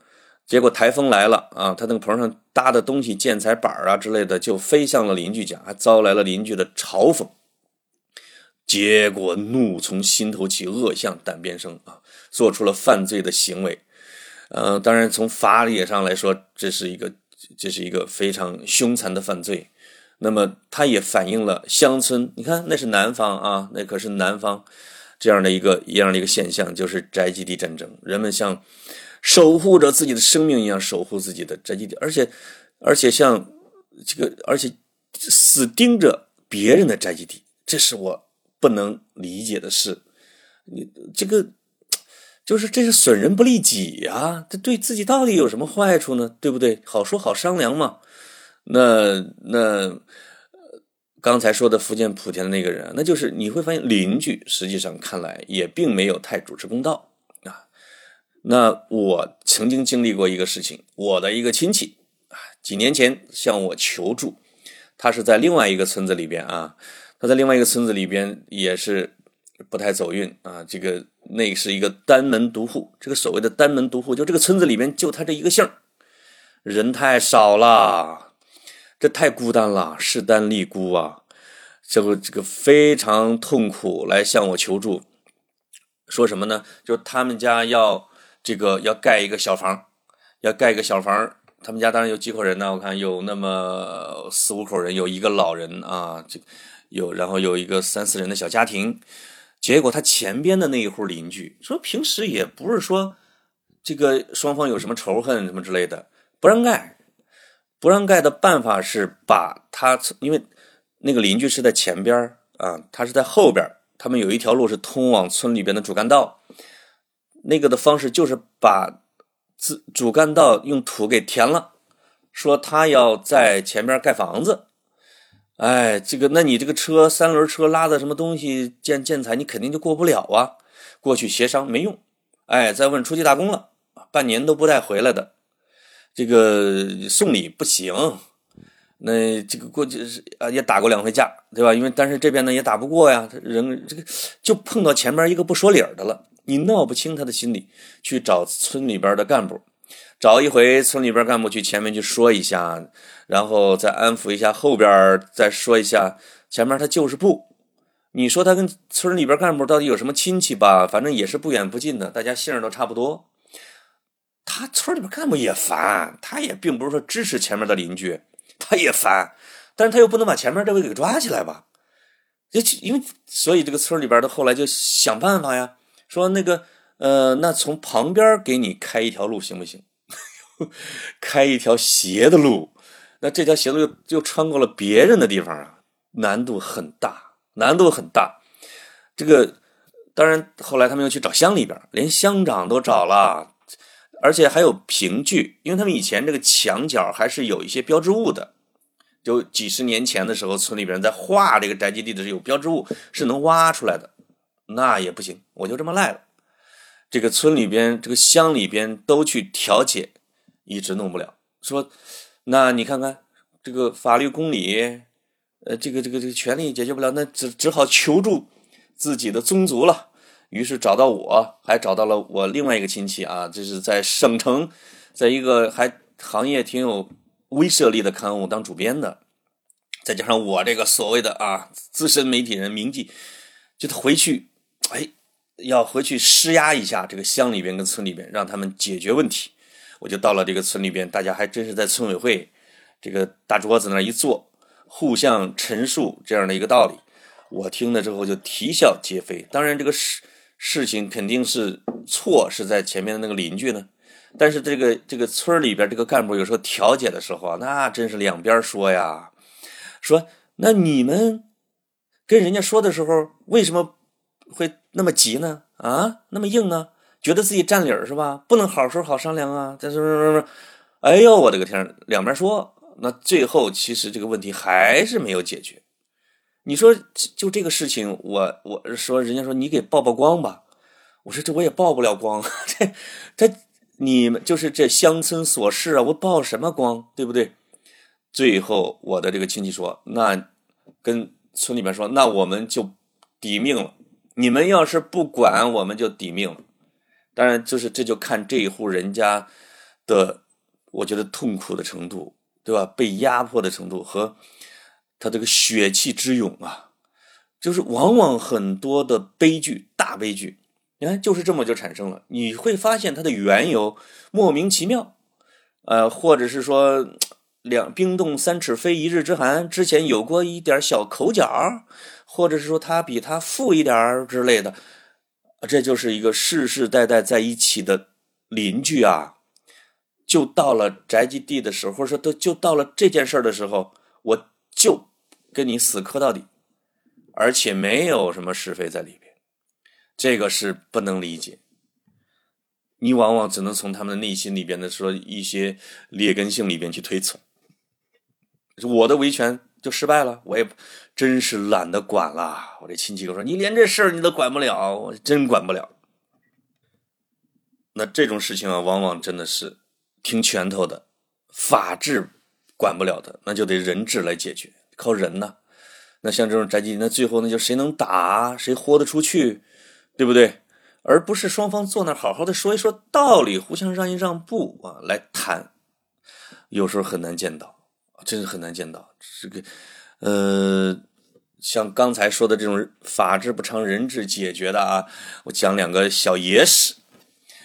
结果台风来了啊，他那个棚上搭的东西建材板啊之类的就飞向了邻居家，还遭来了邻居的嘲讽。结果怒从心头起，恶向胆边生啊，做出了犯罪的行为。呃，当然从法理上来说，这是一个这是一个非常凶残的犯罪。那么，它也反映了乡村，你看那是南方啊，那可是南方这样的一个一样的一个现象，就是宅基地战争，人们像守护着自己的生命一样守护自己的宅基地，而且而且像这个，而且死盯着别人的宅基地，这是我不能理解的事。你这个就是这是损人不利己呀，这对自己到底有什么坏处呢？对不对？好说好商量嘛。那那刚才说的福建莆田的那个人，那就是你会发现邻居实际上看来也并没有太主持公道。那我曾经经历过一个事情，我的一个亲戚啊，几年前向我求助，他是在另外一个村子里边啊，他在另外一个村子里边也是不太走运啊。这个那是一个单门独户，这个所谓的单门独户，就这个村子里边就他这一个姓人太少了。这太孤单了，势单力孤啊！这个这个非常痛苦，来向我求助，说什么呢？就他们家要这个要盖一个小房，要盖一个小房。他们家当然有几口人呢？我看有那么四五口人，有一个老人啊，这有然后有一个三四人的小家庭。结果他前边的那一户邻居说，平时也不是说这个双方有什么仇恨什么之类的，不让盖。不让盖的办法是把他，因为那个邻居是在前边啊，他是在后边他们有一条路是通往村里边的主干道，那个的方式就是把自主干道用土给填了，说他要在前边盖房子。哎，这个，那你这个车三轮车拉的什么东西建建材，你肯定就过不了啊。过去协商没用，哎，再问出去打工了，半年都不带回来的。这个送礼不行，那这个过去是啊也打过两回架，对吧？因为但是这边呢也打不过呀，人这个就碰到前面一个不说理的了，你闹不清他的心理，去找村里边的干部，找一回村里边干部去前面去说一下，然后再安抚一下后边，再说一下前面他就是不，你说他跟村里边干部到底有什么亲戚吧？反正也是不远不近的，大家姓都差不多。他村里边干部也烦，他也并不是说支持前面的邻居，他也烦，但是他又不能把前面这位给抓起来吧？就因为所以这个村里边的后来就想办法呀，说那个呃，那从旁边给你开一条路行不行？开一条斜的路，那这条斜路又又穿过了别人的地方啊，难度很大，难度很大。这个当然后来他们又去找乡里边，连乡长都找了。而且还有凭据，因为他们以前这个墙角还是有一些标志物的，就几十年前的时候，村里边在画这个宅基地的时候有标志物是能挖出来的，那也不行，我就这么赖了。这个村里边、这个乡里边都去调解，一直弄不了。说，那你看看这个法律公理，呃，这个这个这个权利解决不了，那只只好求助自己的宗族了。于是找到我，还找到了我另外一个亲戚啊，这是在省城，在一个还行业挺有威慑力的刊物当主编的，再加上我这个所谓的啊资深媒体人名记，就他回去，哎，要回去施压一下这个乡里边跟村里边，让他们解决问题。我就到了这个村里边，大家还真是在村委会这个大桌子那一坐，互相陈述这样的一个道理。我听了之后就啼笑皆非。当然这个事。事情肯定是错，是在前面的那个邻居呢。但是这个这个村里边这个干部有时候调解的时候啊，那真是两边说呀。说那你们跟人家说的时候，为什么会那么急呢？啊，那么硬呢？觉得自己占理儿是吧？不能好时候好商量啊。但是，哎呦，我的个天，两边说，那最后其实这个问题还是没有解决。你说就这个事情，我我说人家说你给曝曝光吧，我说这我也曝不了光，这这你们就是这乡村琐事啊，我曝什么光，对不对？最后我的这个亲戚说，那跟村里面说，那我们就抵命了。你们要是不管，我们就抵命了。当然，就是这就看这一户人家的，我觉得痛苦的程度，对吧？被压迫的程度和。他这个血气之勇啊，就是往往很多的悲剧、大悲剧，你看就是这么就产生了。你会发现它的缘由莫名其妙，呃，或者是说两冰冻三尺非一日之寒，之前有过一点小口角，或者是说他比他富一点之类的，这就是一个世世代代在一起的邻居啊。就到了宅基地的时候，或者说都就到了这件事的时候，我就。跟你死磕到底，而且没有什么是非在里边，这个是不能理解。你往往只能从他们的内心里边的说一些劣根性里边去推测。我的维权就失败了，我也真是懒得管了。我这亲戚我说：“你连这事儿你都管不了，我真管不了。”那这种事情啊，往往真的是听拳头的，法治管不了的，那就得人治来解决。靠人呢，那像这种宅基地，那最后那就谁能打谁豁得出去，对不对？而不是双方坐那好好的说一说道理，互相让一让步啊，来谈，有时候很难见到，真是很难见到。这个，呃，像刚才说的这种法治不成人治解决的啊，我讲两个小野史，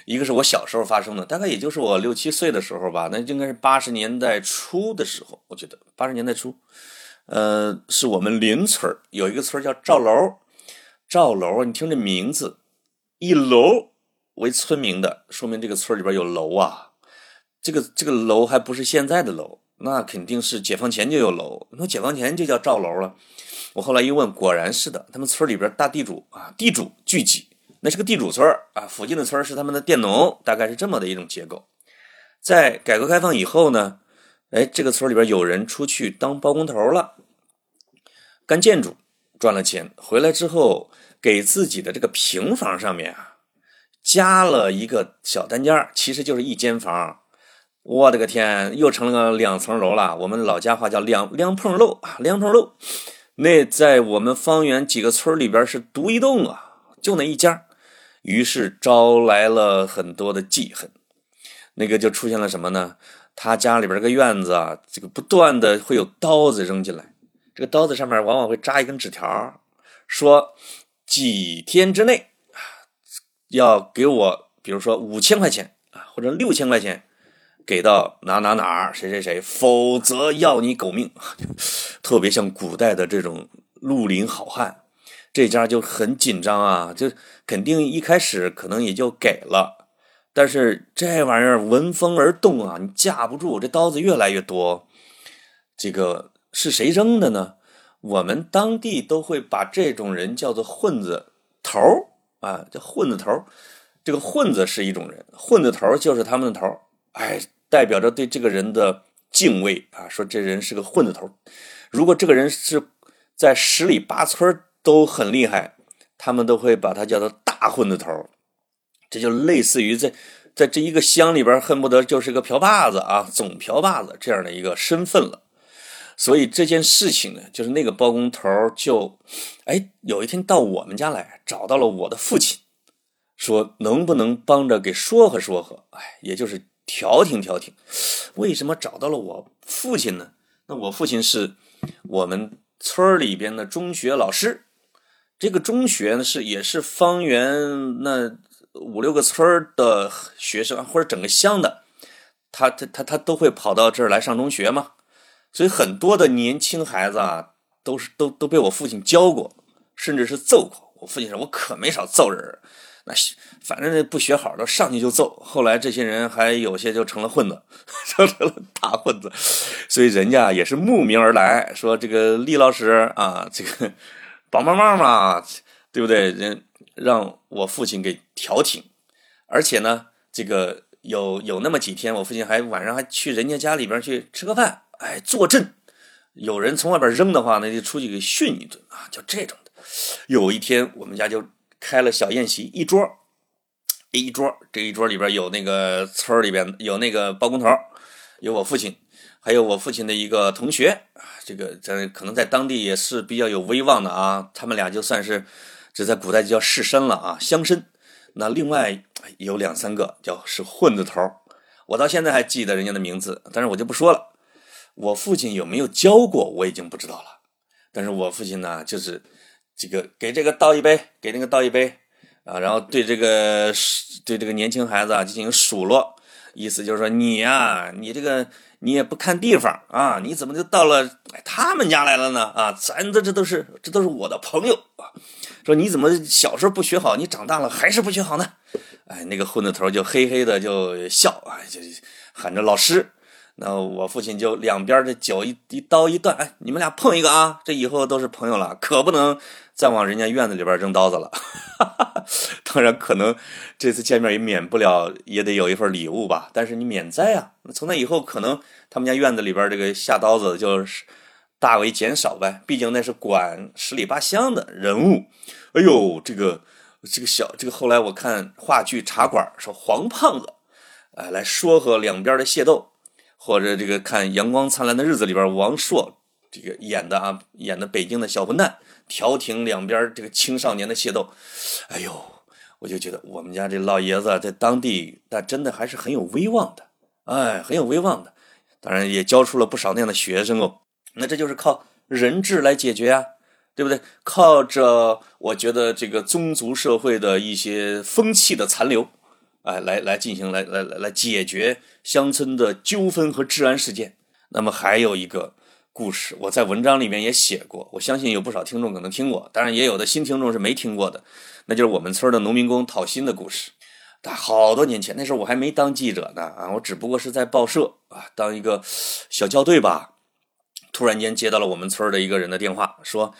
一个是我小时候发生的，大概也就是我六七岁的时候吧，那应该是八十年代初的时候，我觉得八十年代初。呃，是我们邻村有一个村叫赵楼，赵楼，你听这名字，一楼为村名的，说明这个村里边有楼啊。这个这个楼还不是现在的楼，那肯定是解放前就有楼。那解放前就叫赵楼了。我后来一问，果然是的，他们村里边大地主啊，地主聚集，那是个地主村啊。附近的村是他们的佃农，大概是这么的一种结构。在改革开放以后呢？哎，这个村里边有人出去当包工头了，干建筑赚了钱，回来之后给自己的这个平房上面啊加了一个小单间其实就是一间房。我的个天，又成了个两层楼了。我们老家话叫两两棚楼啊，两棚楼。那在我们方圆几个村里边是独一栋啊，就那一家。于是招来了很多的记恨，那个就出现了什么呢？他家里边这个院子啊，这个不断的会有刀子扔进来，这个刀子上面往往会扎一根纸条，说几天之内啊要给我，比如说五千块钱啊，或者六千块钱，给到哪哪哪谁谁谁，否则要你狗命，特别像古代的这种绿林好汉，这家就很紧张啊，就肯定一开始可能也就给了。但是这玩意儿闻风而动啊，你架不住，这刀子越来越多。这个是谁扔的呢？我们当地都会把这种人叫做混子头啊，叫混子头这个混子是一种人，混子头就是他们的头哎，代表着对这个人的敬畏啊，说这人是个混子头如果这个人是在十里八村都很厉害，他们都会把他叫做大混子头这就类似于在在这一个乡里边，恨不得就是个瓢把子啊，总瓢把子这样的一个身份了。所以这件事情呢，就是那个包工头就，哎，有一天到我们家来，找到了我的父亲，说能不能帮着给说和说和，哎，也就是调停调停。为什么找到了我父亲呢？那我父亲是我们村里边的中学老师，这个中学呢是也是方圆那五六个村的学生或者整个乡的，他他他他都会跑到这儿来上中学嘛。所以很多的年轻孩子啊，都是都都被我父亲教过，甚至是揍过。我父亲说：“我可没少揍人，那反正这不学好的上去就揍。”后来这些人还有些就成了混子，成了大混子。所以人家也是慕名而来，说这个厉老师啊，这个 帮帮忙嘛，对不对？人让我父亲给调停，而且呢，这个有有那么几天，我父亲还晚上还去人家家里边去吃个饭。哎，坐镇，有人从外边扔的话，那就出去给训一顿啊，就这种的。有一天，我们家就开了小宴席，一桌，一桌，这一桌里边有那个村里边有那个包工头，有我父亲，还有我父亲的一个同学，这个在可能在当地也是比较有威望的啊，他们俩就算是这在古代就叫士绅了啊，乡绅。那另外有两三个叫是混子头，我到现在还记得人家的名字，但是我就不说了。我父亲有没有教过，我已经不知道了。但是我父亲呢，就是这个给这个倒一杯，给那个倒一杯啊，然后对这个对这个年轻孩子啊进行数落，意思就是说你呀，你这个你也不看地方啊，你怎么就到了他们家来了呢？啊，咱这这都是这都是我的朋友啊。说你怎么小时候不学好，你长大了还是不学好呢？哎，那个混子头就嘿嘿的就笑啊，就喊着老师。那我父亲就两边的脚一一刀一断，哎，你们俩碰一个啊，这以后都是朋友了，可不能再往人家院子里边扔刀子了。当然，可能这次见面也免不了，也得有一份礼物吧。但是你免灾啊，从那以后，可能他们家院子里边这个下刀子就是大为减少呗。毕竟那是管十里八乡的人物。哎呦，这个这个小这个后来我看话剧《茶馆》说黄胖子，哎，来说和两边的械斗。或者这个看《阳光灿烂的日子》里边，王朔这个演的啊，演的北京的小混蛋，调停两边这个青少年的械斗。哎呦，我就觉得我们家这老爷子在当地，那真的还是很有威望的，哎，很有威望的。当然也教出了不少那样的学生哦。那这就是靠人质来解决啊，对不对？靠着我觉得这个宗族社会的一些风气的残留。哎，来来进行来来来来解决乡村的纠纷和治安事件。那么还有一个故事，我在文章里面也写过，我相信有不少听众可能听过，当然也有的新听众是没听过的。那就是我们村的农民工讨薪的故事。他好多年前，那时候我还没当记者呢啊，我只不过是在报社啊当一个小校对吧。突然间接到了我们村的一个人的电话，说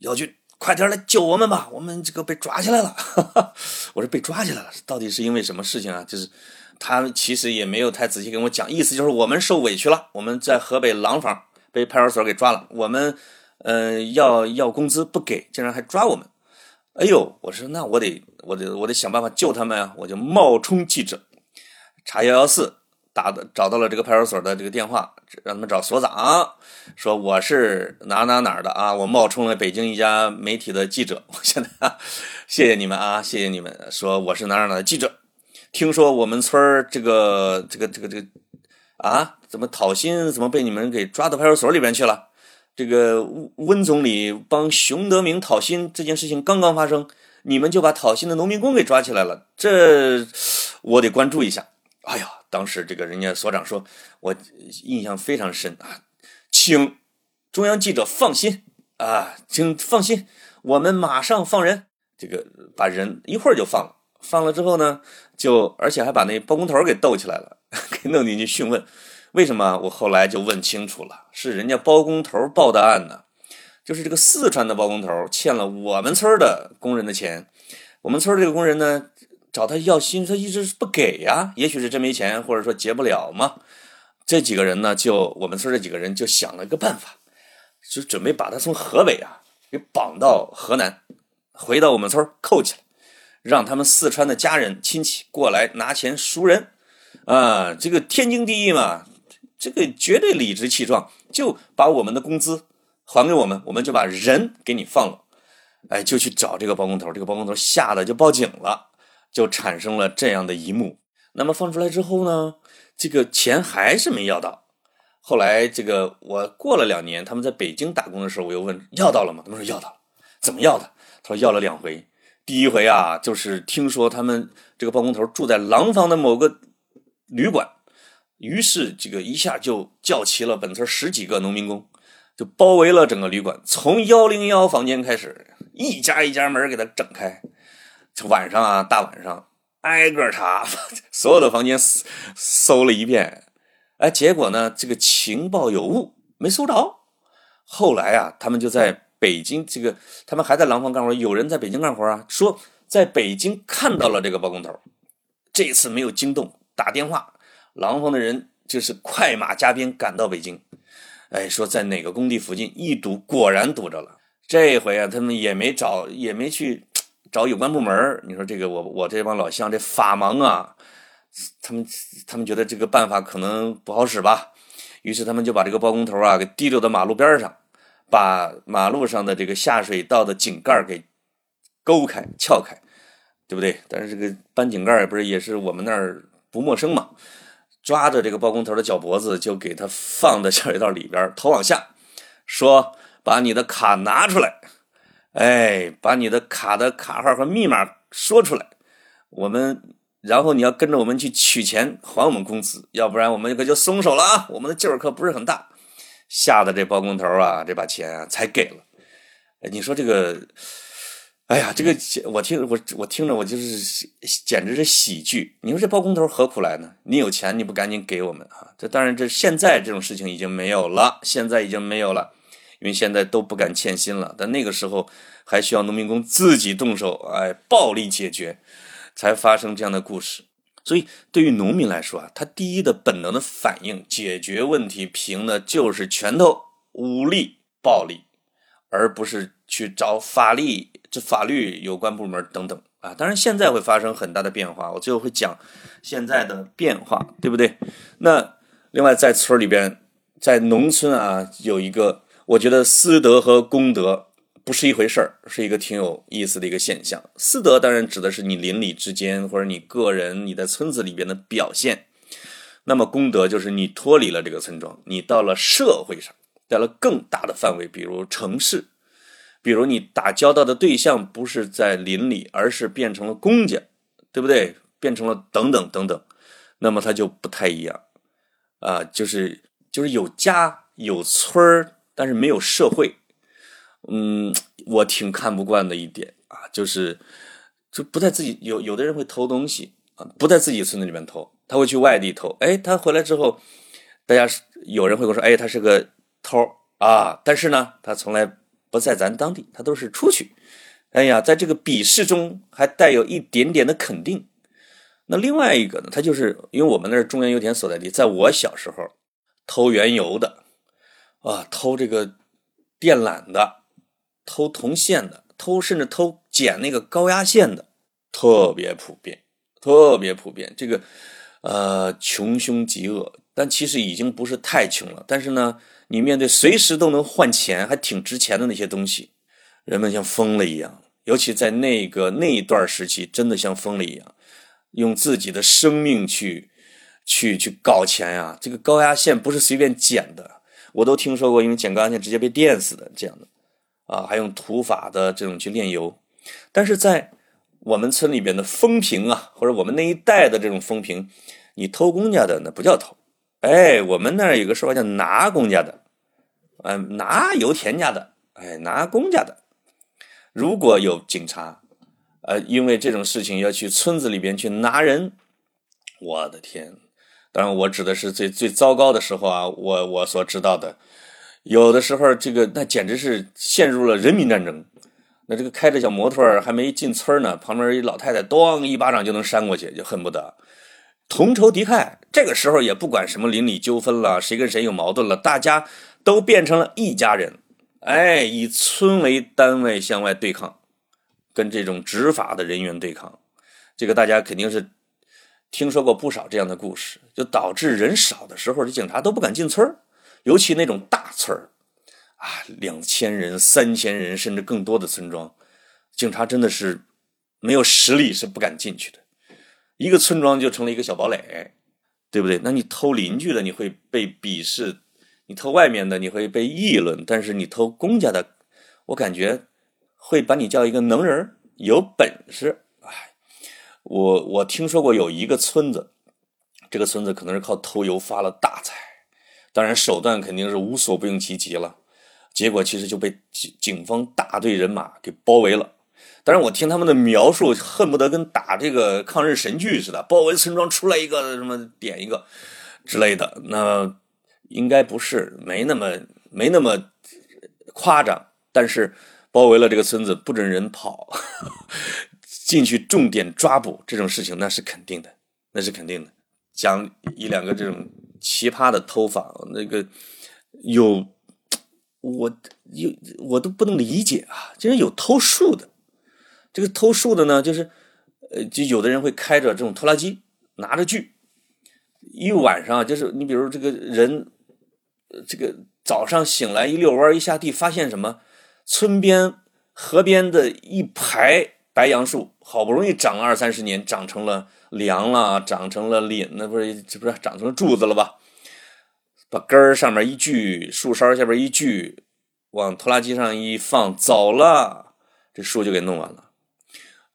姚军。快点来救我们吧！我们这个被抓起来了。我说被抓起来了，到底是因为什么事情啊？就是他其实也没有太仔细跟我讲，意思就是我们受委屈了，我们在河北廊坊被派出所给抓了，我们嗯要要工资不给，竟然还抓我们。哎呦，我说那我得我得我得想办法救他们啊！我就冒充记者，查幺幺四。打的找到了这个派出所的这个电话，让他们找所长，说我是哪哪哪儿的啊，我冒充了北京一家媒体的记者。我现在谢谢你们啊，谢谢你们，说我是哪哪哪的记者。听说我们村这个这个这个这个啊，怎么讨薪，怎么被你们给抓到派出所里边去了？这个温总理帮熊德明讨薪这件事情刚刚发生，你们就把讨薪的农民工给抓起来了，这我得关注一下。哎呀！当时这个人家所长说，我印象非常深啊，请中央记者放心啊，请放心，我们马上放人。这个把人一会儿就放了，放了之后呢，就而且还把那包工头给逗起来了，给弄进去讯问。为什么？我后来就问清楚了，是人家包工头报的案呢，就是这个四川的包工头欠了我们村的工人的钱，我们村这个工人呢。找他要薪，他一直不给呀。也许是真没钱，或者说结不了嘛。这几个人呢，就我们村这几个人就想了个办法，就准备把他从河北啊给绑到河南，回到我们村扣起来，让他们四川的家人亲戚过来拿钱赎人，啊，这个天经地义嘛，这个绝对理直气壮，就把我们的工资还给我们，我们就把人给你放了，哎，就去找这个包工头，这个包工头吓得就报警了，就产生了这样的一幕。那么放出来之后呢，这个钱还是没要到。后来这个我过了两年，他们在北京打工的时候，我又问要到了吗？他们说要到了，怎么要的？他说要了两回。第一回啊，就是听说他们这个包工头住在廊坊的某个旅馆，于是这个一下就叫齐了本村十几个农民工，就包围了整个旅馆，从幺零幺房间开始，一家一家门给他整开。晚上啊，大晚上挨个查，所有的房间搜了一遍，哎，结果呢，这个情报有误，没搜着。后来啊，他们就在。北京这个，他们还在廊坊干活。有人在北京干活啊，说在北京看到了这个包工头，这次没有惊动，打电话，廊坊的人就是快马加鞭赶到北京，哎，说在哪个工地附近一堵，果然堵着了。这回啊，他们也没找，也没去找有关部门。你说这个，我我这帮老乡这法盲啊，他们他们觉得这个办法可能不好使吧，于是他们就把这个包工头啊给提溜到马路边上。把马路上的这个下水道的井盖给勾开、撬开，对不对？但是这个搬井盖也不是也是我们那儿不陌生嘛？抓着这个包工头的脚脖子，就给他放在下水道里边，头往下，说：“把你的卡拿出来，哎，把你的卡的卡号和密码说出来，我们，然后你要跟着我们去取钱还我们工资，要不然我们可就松手了啊！我们的劲儿可不是很大。”吓得这包工头啊，这把钱啊才给了。你说这个，哎呀，这个我听我我听着我就是简直是喜剧。你说这包工头何苦来呢？你有钱你不赶紧给我们啊？这当然，这现在这种事情已经没有了，现在已经没有了，因为现在都不敢欠薪了。但那个时候还需要农民工自己动手，哎，暴力解决，才发生这样的故事。所以，对于农民来说啊，他第一的本能的反应，解决问题凭的就是拳头、武力、暴力，而不是去找法律、这法律有关部门等等啊。当然，现在会发生很大的变化，我最后会讲现在的变化，对不对？那另外，在村里边，在农村啊，有一个，我觉得私德和公德。不是一回事儿，是一个挺有意思的一个现象。私德当然指的是你邻里之间或者你个人你在村子里边的表现，那么功德就是你脱离了这个村庄，你到了社会上，到了更大的范围，比如城市，比如你打交道的对象不是在邻里，而是变成了公家，对不对？变成了等等等等，那么它就不太一样啊，就是就是有家有村儿，但是没有社会。嗯，我挺看不惯的一点啊，就是就不在自己有有的人会偷东西啊，不在自己村子里面偷，他会去外地偷。哎，他回来之后，大家有人会跟我说，哎，他是个偷啊，但是呢，他从来不在咱当地，他都是出去。哎呀，在这个鄙视中还带有一点点的肯定。那另外一个呢，他就是因为我们那是中原油田所在地，在我小时候，偷原油的啊，偷这个电缆的。偷铜线的，偷甚至偷剪那个高压线的，特别普遍，特别普遍。这个，呃，穷凶极恶，但其实已经不是太穷了。但是呢，你面对随时都能换钱，还挺值钱的那些东西，人们像疯了一样。尤其在那个那一段时期，真的像疯了一样，用自己的生命去去去搞钱呀。这个高压线不是随便剪的，我都听说过，因为剪高压线直接被电死的这样的。啊，还用土法的这种去炼油，但是在我们村里边的风评啊，或者我们那一代的这种风评，你偷公家的那不叫偷，哎，我们那儿有个说法叫拿公家的，呃，拿油田家的，哎，拿公家的。如果有警察，呃，因为这种事情要去村子里边去拿人，我的天！当然，我指的是最最糟糕的时候啊，我我所知道的。有的时候，这个那简直是陷入了人民战争。那这个开着小摩托还没进村呢，旁边一老太太咣一巴掌就能扇过去，就恨不得同仇敌忾。这个时候也不管什么邻里纠纷了，谁跟谁有矛盾了，大家都变成了一家人。哎，以村为单位向外对抗，跟这种执法的人员对抗。这个大家肯定是听说过不少这样的故事，就导致人少的时候，这警察都不敢进村，尤其那种大村儿啊，两千人、三千人甚至更多的村庄，警察真的是没有实力是不敢进去的。一个村庄就成了一个小堡垒，对不对？那你偷邻居的，你会被鄙视；你偷外面的，你会被议论。但是你偷公家的，我感觉会把你叫一个能人，有本事。哎，我我听说过有一个村子，这个村子可能是靠偷油发了大财，当然手段肯定是无所不用其极了。结果其实就被警警方大队人马给包围了。但是我听他们的描述，恨不得跟打这个抗日神剧似的，包围村庄出来一个什么点一个之类的。那应该不是，没那么没那么夸张。但是包围了这个村子，不准人跑，进去重点抓捕这种事情，那是肯定的，那是肯定的。讲一两个这种奇葩的偷法，那个有我有我都不能理解啊，竟然有偷树的。这个偷树的呢，就是，呃，就有的人会开着这种拖拉机，拿着锯，一晚上就是你比如这个人，这个早上醒来一遛弯一下地，发现什么？村边河边的一排白杨树，好不容易长了二三十年，长成了梁了，长成了林，那不是这不是长成了柱子了吧？把根儿上面一锯，树梢下边一锯，往拖拉机上一放，走了，这树就给弄完了。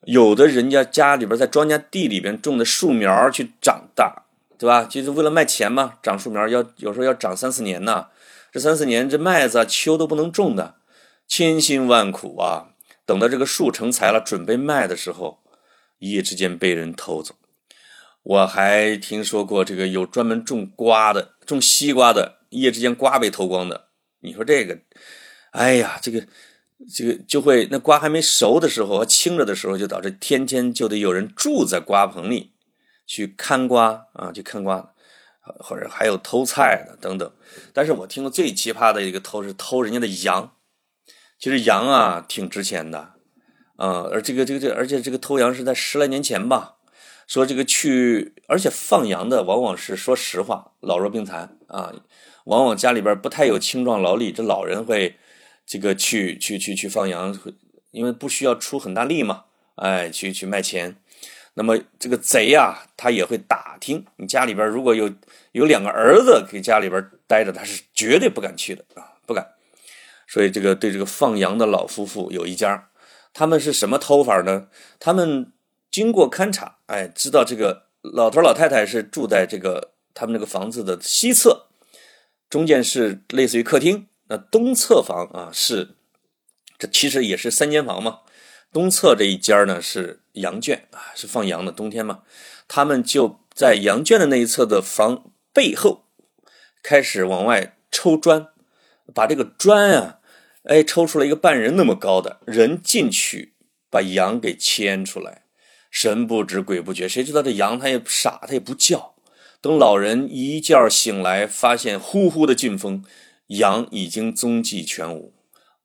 有的人家家里边在庄稼地里边种的树苗去长大，对吧？就是为了卖钱嘛，长树苗要有时候要长三四年呢。这三四年这麦子啊秋都不能种的，千辛万苦啊，等到这个树成材了，准备卖的时候，一夜之间被人偷走。我还听说过这个有专门种瓜的，种西瓜的，一夜之间瓜被偷光的。你说这个，哎呀，这个。这个就会，那瓜还没熟的时候，青着的时候，就导致天天就得有人住在瓜棚里去看瓜啊，去看瓜，或者还有偷菜的等等。但是我听过最奇葩的一个偷是偷人家的羊，其实羊啊挺值钱的，啊，而这个这个这，而且这个偷羊是在十来年前吧，说这个去，而且放羊的往往是说实话，老弱病残啊，往往家里边不太有青壮劳力，这老人会。这个去去去去放羊，因为不需要出很大力嘛，哎，去去卖钱。那么这个贼呀，他也会打听你家里边如果有有两个儿子给家里边待着，他是绝对不敢去的啊，不敢。所以这个对这个放羊的老夫妇有一家，他们是什么偷法呢？他们经过勘察，哎，知道这个老头老太太是住在这个他们这个房子的西侧，中间是类似于客厅。那东侧房啊是，这其实也是三间房嘛。东侧这一间呢是羊圈啊，是放羊的。冬天嘛，他们就在羊圈的那一侧的房背后开始往外抽砖，把这个砖啊，哎，抽出来一个半人那么高的人进去，把羊给牵出来。神不知鬼不觉，谁知道这羊它也傻，它也不叫。等老人一觉醒来，发现呼呼的劲风。羊已经踪迹全无，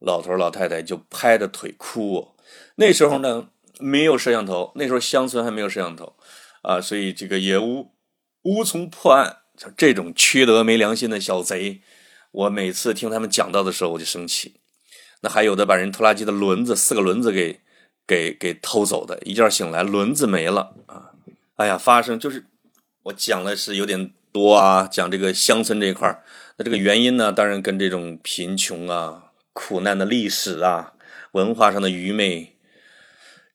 老头老太太就拍着腿哭。那时候呢，没有摄像头，那时候乡村还没有摄像头啊，所以这个也无无从破案。像这种缺德没良心的小贼，我每次听他们讲到的时候，我就生气。那还有的把人拖拉机的轮子四个轮子给给给偷走的，一觉醒来轮子没了啊！哎呀，发生就是我讲的是有点多啊，讲这个乡村这一块。那这个原因呢，当然跟这种贫穷啊、苦难的历史啊、文化上的愚昧，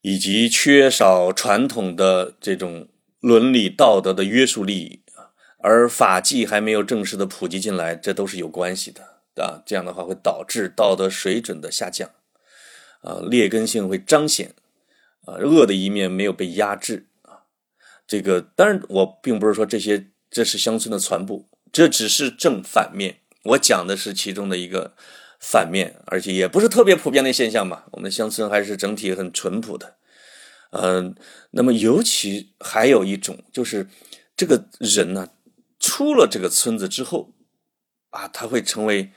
以及缺少传统的这种伦理道德的约束力而法纪还没有正式的普及进来，这都是有关系的啊。这样的话会导致道德水准的下降，啊，劣根性会彰显，啊，恶的一面没有被压制啊。这个当然，我并不是说这些这是乡村的全部。这只是正反面，我讲的是其中的一个反面，而且也不是特别普遍的现象吧。我们乡村还是整体很淳朴的，嗯，那么尤其还有一种就是这个人呢，出了这个村子之后，啊，他会成为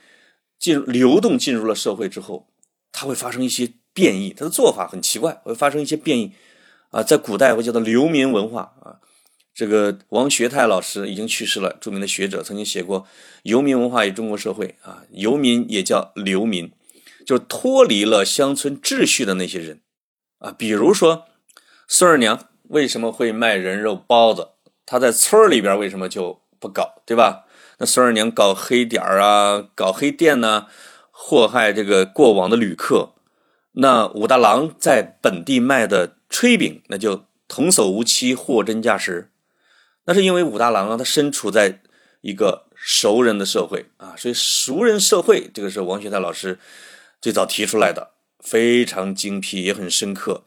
进入流动进入了社会之后，他会发生一些变异，他的做法很奇怪，会发生一些变异啊。在古代会叫做流民文化啊。这个王学泰老师已经去世了，著名的学者曾经写过《游民文化与中国社会》啊。游民也叫流民，就脱离了乡村秩序的那些人啊。比如说孙二娘为什么会卖人肉包子？她在村里边为什么就不搞，对吧？那孙二娘搞黑点儿啊，搞黑店呢，祸害这个过往的旅客。那武大郎在本地卖的炊饼，那就童叟无欺，货真价实。那是因为武大郎啊，他身处在一个熟人的社会啊，所以熟人社会这个是王学泰老师最早提出来的，非常精辟，也很深刻。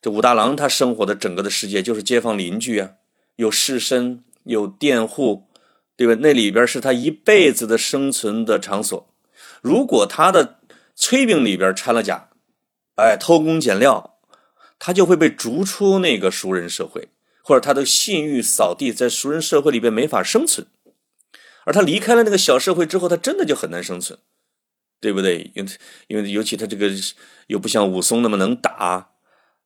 这武大郎他生活的整个的世界就是街坊邻居啊，有士绅，有佃户。对吧？那里边是他一辈子的生存的场所。如果他的炊饼里边掺了假，哎，偷工减料，他就会被逐出那个熟人社会，或者他的信誉扫地，在熟人社会里边没法生存。而他离开了那个小社会之后，他真的就很难生存，对不对？因为因为尤其他这个又不像武松那么能打，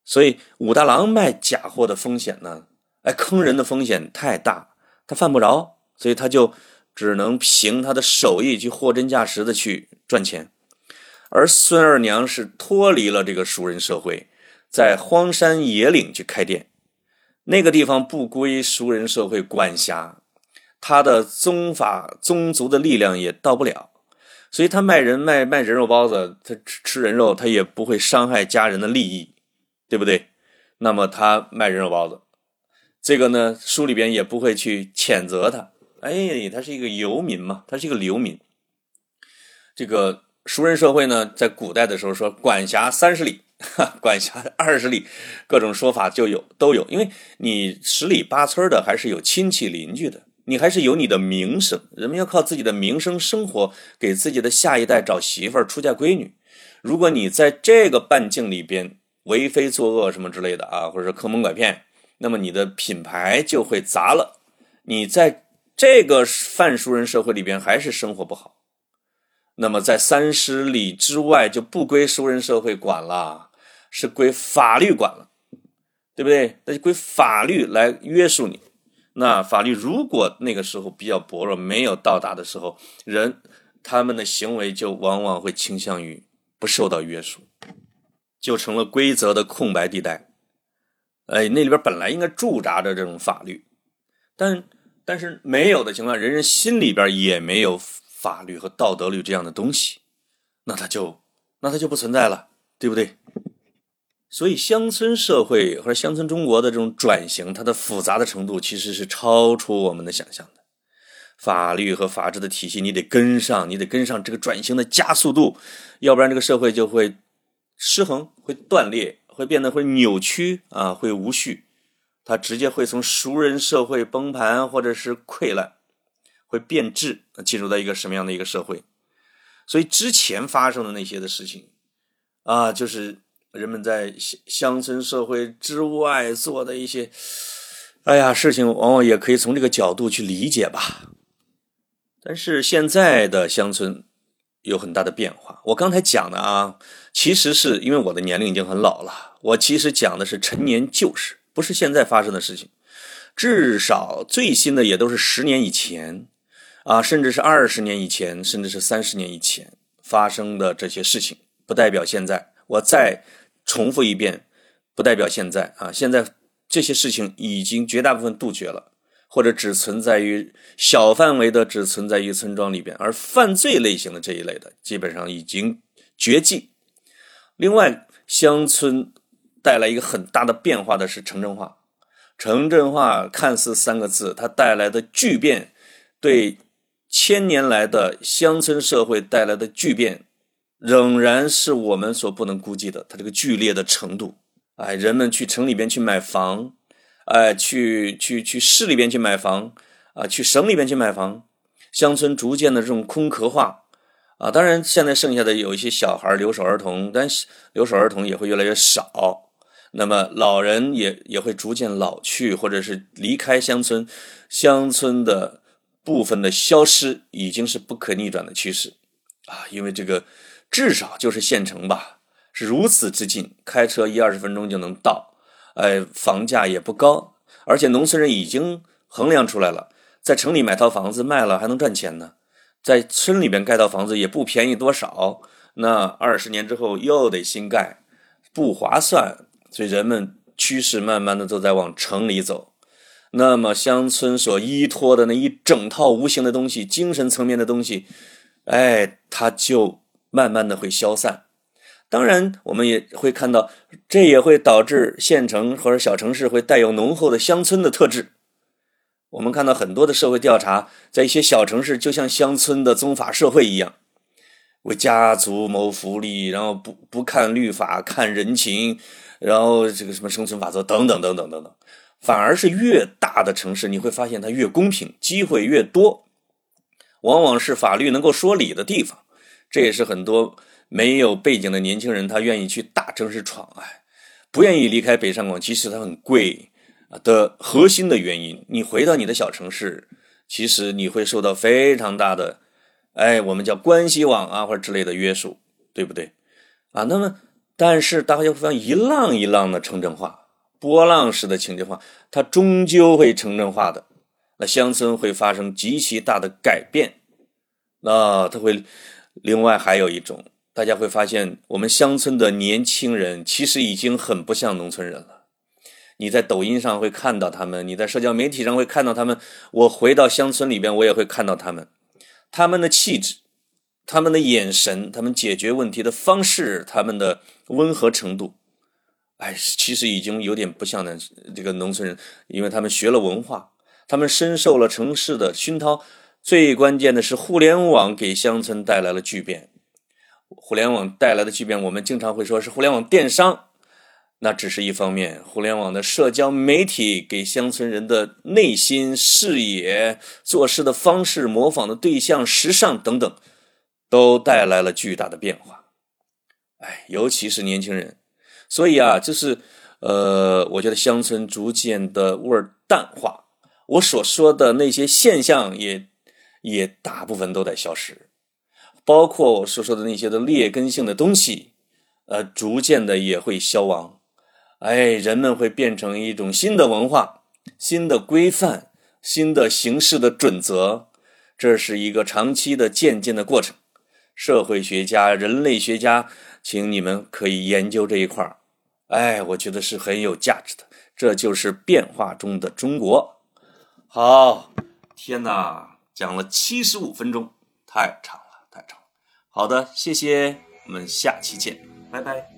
所以武大郎卖假货的风险呢，哎，坑人的风险太大，他犯不着。所以他就只能凭他的手艺去货真价实的去赚钱，而孙二娘是脱离了这个熟人社会，在荒山野岭去开店，那个地方不归熟人社会管辖，他的宗法宗族的力量也到不了，所以他卖人卖卖人肉包子，他吃吃人肉，他也不会伤害家人的利益，对不对？那么他卖人肉包子，这个呢，书里边也不会去谴责他。哎，他是一个游民嘛，他是一个流民。这个熟人社会呢，在古代的时候说管辖三十里，哈 管辖二十里，各种说法就有都有。因为你十里八村的还是有亲戚邻居的，你还是有你的名声，人们要靠自己的名声生活，给自己的下一代找媳妇儿、出嫁闺女。如果你在这个半径里边为非作恶什么之类的啊，或者是坑蒙拐骗，那么你的品牌就会砸了。你在。这个泛熟人社会里边还是生活不好，那么在三十里之外就不归熟人社会管了，是归法律管了，对不对？那就归法律来约束你。那法律如果那个时候比较薄弱，没有到达的时候，人他们的行为就往往会倾向于不受到约束，就成了规则的空白地带。哎，那里边本来应该驻扎着这种法律，但。但是没有的情况，人人心里边也没有法律和道德律这样的东西，那它就那它就不存在了，对不对？所以乡村社会或者乡村中国的这种转型，它的复杂的程度其实是超出我们的想象的。法律和法治的体系你得跟上，你得跟上这个转型的加速度，要不然这个社会就会失衡、会断裂、会变得会扭曲啊，会无序。它直接会从熟人社会崩盘，或者是溃烂，会变质，进入到一个什么样的一个社会？所以之前发生的那些的事情，啊，就是人们在乡乡村社会之外做的一些，哎呀，事情往往也可以从这个角度去理解吧。但是现在的乡村有很大的变化。我刚才讲的啊，其实是因为我的年龄已经很老了，我其实讲的是陈年旧事。不是现在发生的事情，至少最新的也都是十年以前，啊，甚至是二十年以前，甚至是三十年以前发生的这些事情，不代表现在。我再重复一遍，不代表现在啊！现在这些事情已经绝大部分杜绝了，或者只存在于小范围的，只存在于村庄里边，而犯罪类型的这一类的，基本上已经绝迹。另外，乡村。带来一个很大的变化的是城镇化，城镇化看似三个字，它带来的巨变，对千年来的乡村社会带来的巨变，仍然是我们所不能估计的。它这个剧烈的程度，哎，人们去城里边去买房，哎，去去去市里边去买房，啊，去省里边去买房，乡村逐渐的这种空壳化，啊，当然现在剩下的有一些小孩留守儿童，但是留守儿童也会越来越少。那么老人也也会逐渐老去，或者是离开乡村，乡村的部分的消失已经是不可逆转的趋势啊！因为这个至少就是县城吧，是如此之近，开车一二十分钟就能到，哎，房价也不高，而且农村人已经衡量出来了，在城里买套房子卖了还能赚钱呢，在村里边盖套房子也不便宜多少，那二十年之后又得新盖，不划算，所以人们趋势慢慢的都在往城里走。那么乡村所依托的那一整套无形的东西，精神层面的东西，哎，它就慢慢的会消散。当然，我们也会看到，这也会导致县城或者小城市会带有浓厚的乡村的特质。我们看到很多的社会调查，在一些小城市，就像乡村的宗法社会一样，为家族谋福利，然后不不看律法，看人情，然后这个什么生存法则等等等等等等。反而是越大的城市，你会发现它越公平，机会越多，往往是法律能够说理的地方。这也是很多没有背景的年轻人，他愿意去大城市闯，啊，不愿意离开北上广，即使它很贵啊的核心的原因。你回到你的小城市，其实你会受到非常大的，哎，我们叫关系网啊或者之类的约束，对不对？啊，那么但是大家会发现一浪一浪的城镇化。波浪式的情节化，它终究会城镇化的。那乡村会发生极其大的改变。那它会，另外还有一种，大家会发现，我们乡村的年轻人其实已经很不像农村人了。你在抖音上会看到他们，你在社交媒体上会看到他们。我回到乡村里边，我也会看到他们，他们的气质，他们的眼神，他们解决问题的方式，他们的温和程度。哎，其实已经有点不像那这个农村人，因为他们学了文化，他们深受了城市的熏陶。最关键的是，互联网给乡村带来了巨变。互联网带来的巨变，我们经常会说是互联网电商，那只是一方面。互联网的社交媒体给乡村人的内心、视野、做事的方式、模仿的对象、时尚等等，都带来了巨大的变化。哎，尤其是年轻人。所以啊，就是，呃，我觉得乡村逐渐的味儿淡化，我所说的那些现象也也大部分都在消失，包括我所说的那些的劣根性的东西，呃，逐渐的也会消亡，哎，人们会变成一种新的文化、新的规范、新的形式的准则，这是一个长期的渐进的过程。社会学家、人类学家，请你们可以研究这一块儿。哎，我觉得是很有价值的，这就是变化中的中国。好，天哪，讲了七十五分钟，太长了，太长了。好的，谢谢，我们下期见，拜拜。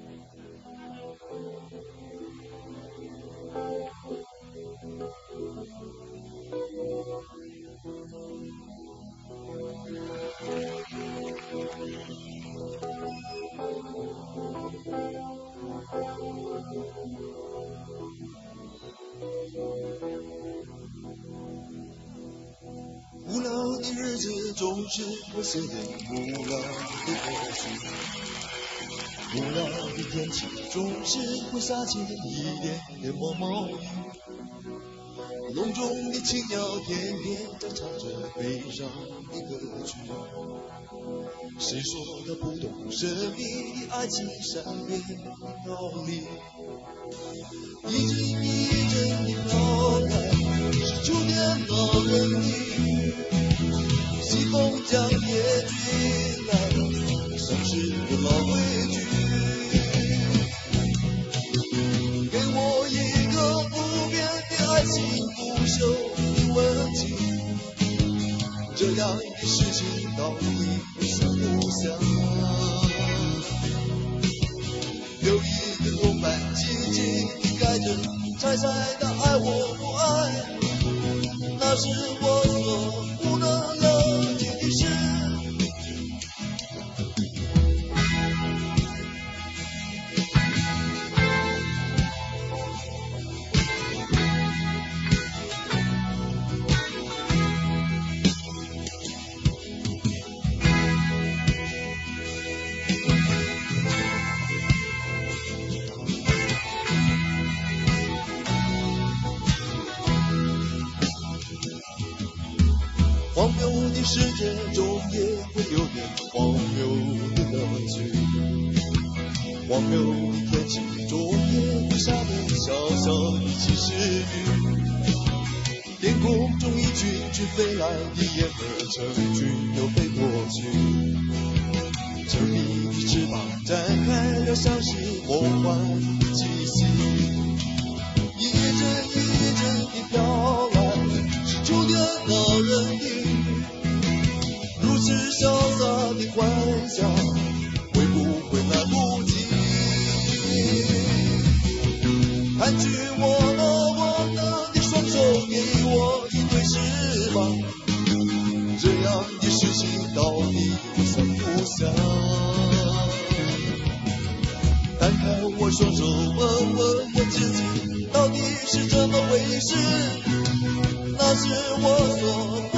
日子总是会写点无聊的歌曲，无聊的天气总是会下起一点点毛毛雨，笼中的青鸟天天在唱着悲伤的歌曲，谁说的不懂神秘的爱情善变的道理？一阵一阵的飘开，是秋天那问题。这样的事情到底想不想？摊开我双手，问问我自己，到底是怎么回事？那是我所。